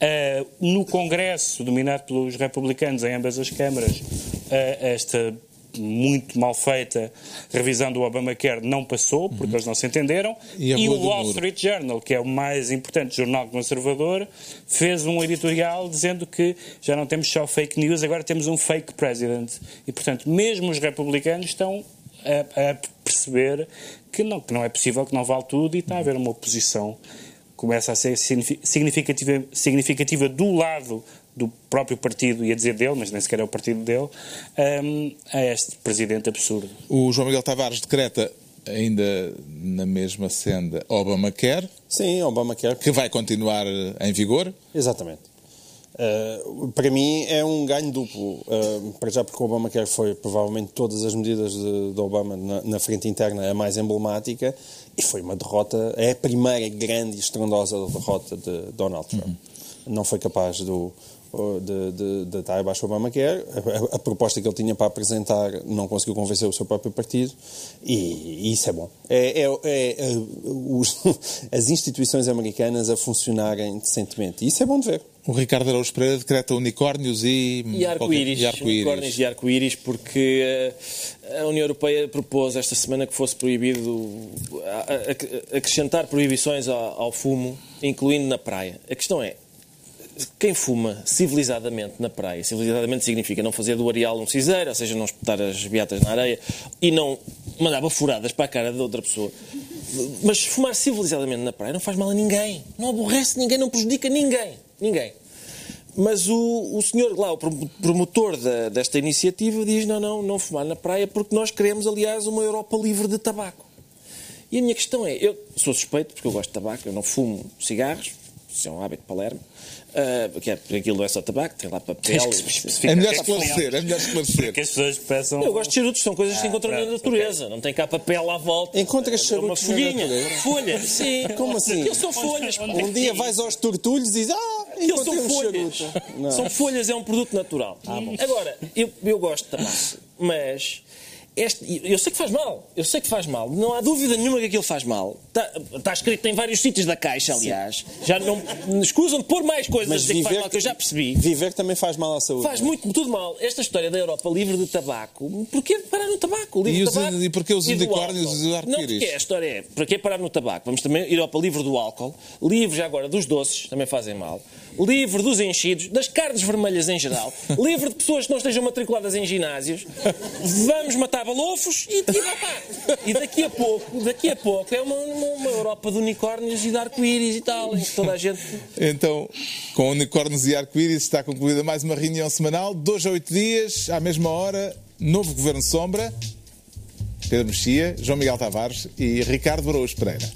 Eh, no Congresso, dominado pelos republicanos em ambas as câmaras, eh, esta muito mal feita revisão do Obamacare não passou, porque eles não se entenderam. E a o Wall Muro? Street Journal, que é o mais importante jornal conservador, fez um editorial dizendo que já não temos só fake news, agora temos um fake president. E, portanto, mesmo os republicanos estão a, a perceber que não, que não é possível, que não vale tudo e está a haver uma oposição começa a ser signifi- significativa, significativa do lado do próprio partido, ia dizer dele, mas nem sequer é o partido dele, hum, a este presidente absurdo. O João Miguel Tavares decreta, ainda na mesma senda, Obamacare, Sim, Obama quer. que vai continuar em vigor. Exatamente. Uh, para mim é um ganho duplo. Uh, para já porque o Obama quer foi provavelmente todas as medidas de, de Obama na, na, frente interna a mais emblemática e foi uma derrota, é a primeira grande e estrondosa derrota de Donald Trump. Uhum. Não foi capaz do, de, de, de estar abaixo do Obamacare. A, a, a, proposta que ele tinha para apresentar não conseguiu convencer o seu próprio partido e, e isso é bom. É, é, é, é os, as instituições americanas a funcionarem decentemente. Isso é bom de ver. O Ricardo Araújo Pereira decreta unicórnios e... E arco-íris. Arco unicórnios e arco-íris porque eh, a União Europeia propôs esta semana que fosse proibido acrescentar proibições ao, ao fumo, incluindo na praia. A questão é, quem fuma civilizadamente na praia, civilizadamente significa não fazer do areal um ciseiro, ou seja, não espetar as beatas na areia e não mandar furadas para a cara de outra pessoa. Mas fumar civilizadamente na praia não faz mal a ninguém, não aborrece ninguém, não prejudica ninguém. Ninguém. Mas o, o senhor lá, o promotor da, desta iniciativa, diz: não, não, não fumar na praia porque nós queremos, aliás, uma Europa livre de tabaco. E a minha questão é: eu sou suspeito porque eu gosto de tabaco, eu não fumo cigarros, isso é um hábito de Palermo. Uh, que é, aquilo não é só tabaco, tem lá papel. É melhor esclarecer, é melhor esclarecer. Que as pessoas pensam. Eu gosto de charutos, são coisas que se ah, encontram na natureza. Okay. Não tem cá papel à volta. Encontras charutos. Uma folhinha. Folha, sim. Como assim? Aquilo são folhas. Um dia vais aos tortulhos e dizes, ah, Aquilo são um folhas. São folhas, é um produto natural. Ah, Agora, eu, eu gosto de tabaco, mas este, eu sei que faz mal, eu sei que faz mal, não há dúvida nenhuma que aquilo faz mal. Está, está escrito em vários sítios da caixa, aliás. Sim. Já não escusam de pôr mais coisas Mas a dizer viver, que faz mal, que eu já percebi. Viver também faz mal à saúde. Faz muito, tudo mal. Esta história da Europa livre de tabaco, porquê parar no tabaco? Livre e, os, tabaco e porquê os unicórnios e os arco Não, porque a história é, para que parar no tabaco? Vamos também Europa livre do álcool, livre já agora dos doces, também fazem mal livre dos enchidos, das carnes vermelhas em geral, livre de pessoas que não estejam matriculadas em ginásios. Vamos matar balofos e, e, e daqui a pouco, daqui a pouco é uma, uma Europa de unicórnios e de arco-íris e tal, em que toda a gente. Então, com unicórnios e arco-íris está concluída mais uma reunião semanal, dois a oito dias, à mesma hora, novo Governo Sombra. Pedro Mexia, João Miguel Tavares e Ricardo Araújo Pereira.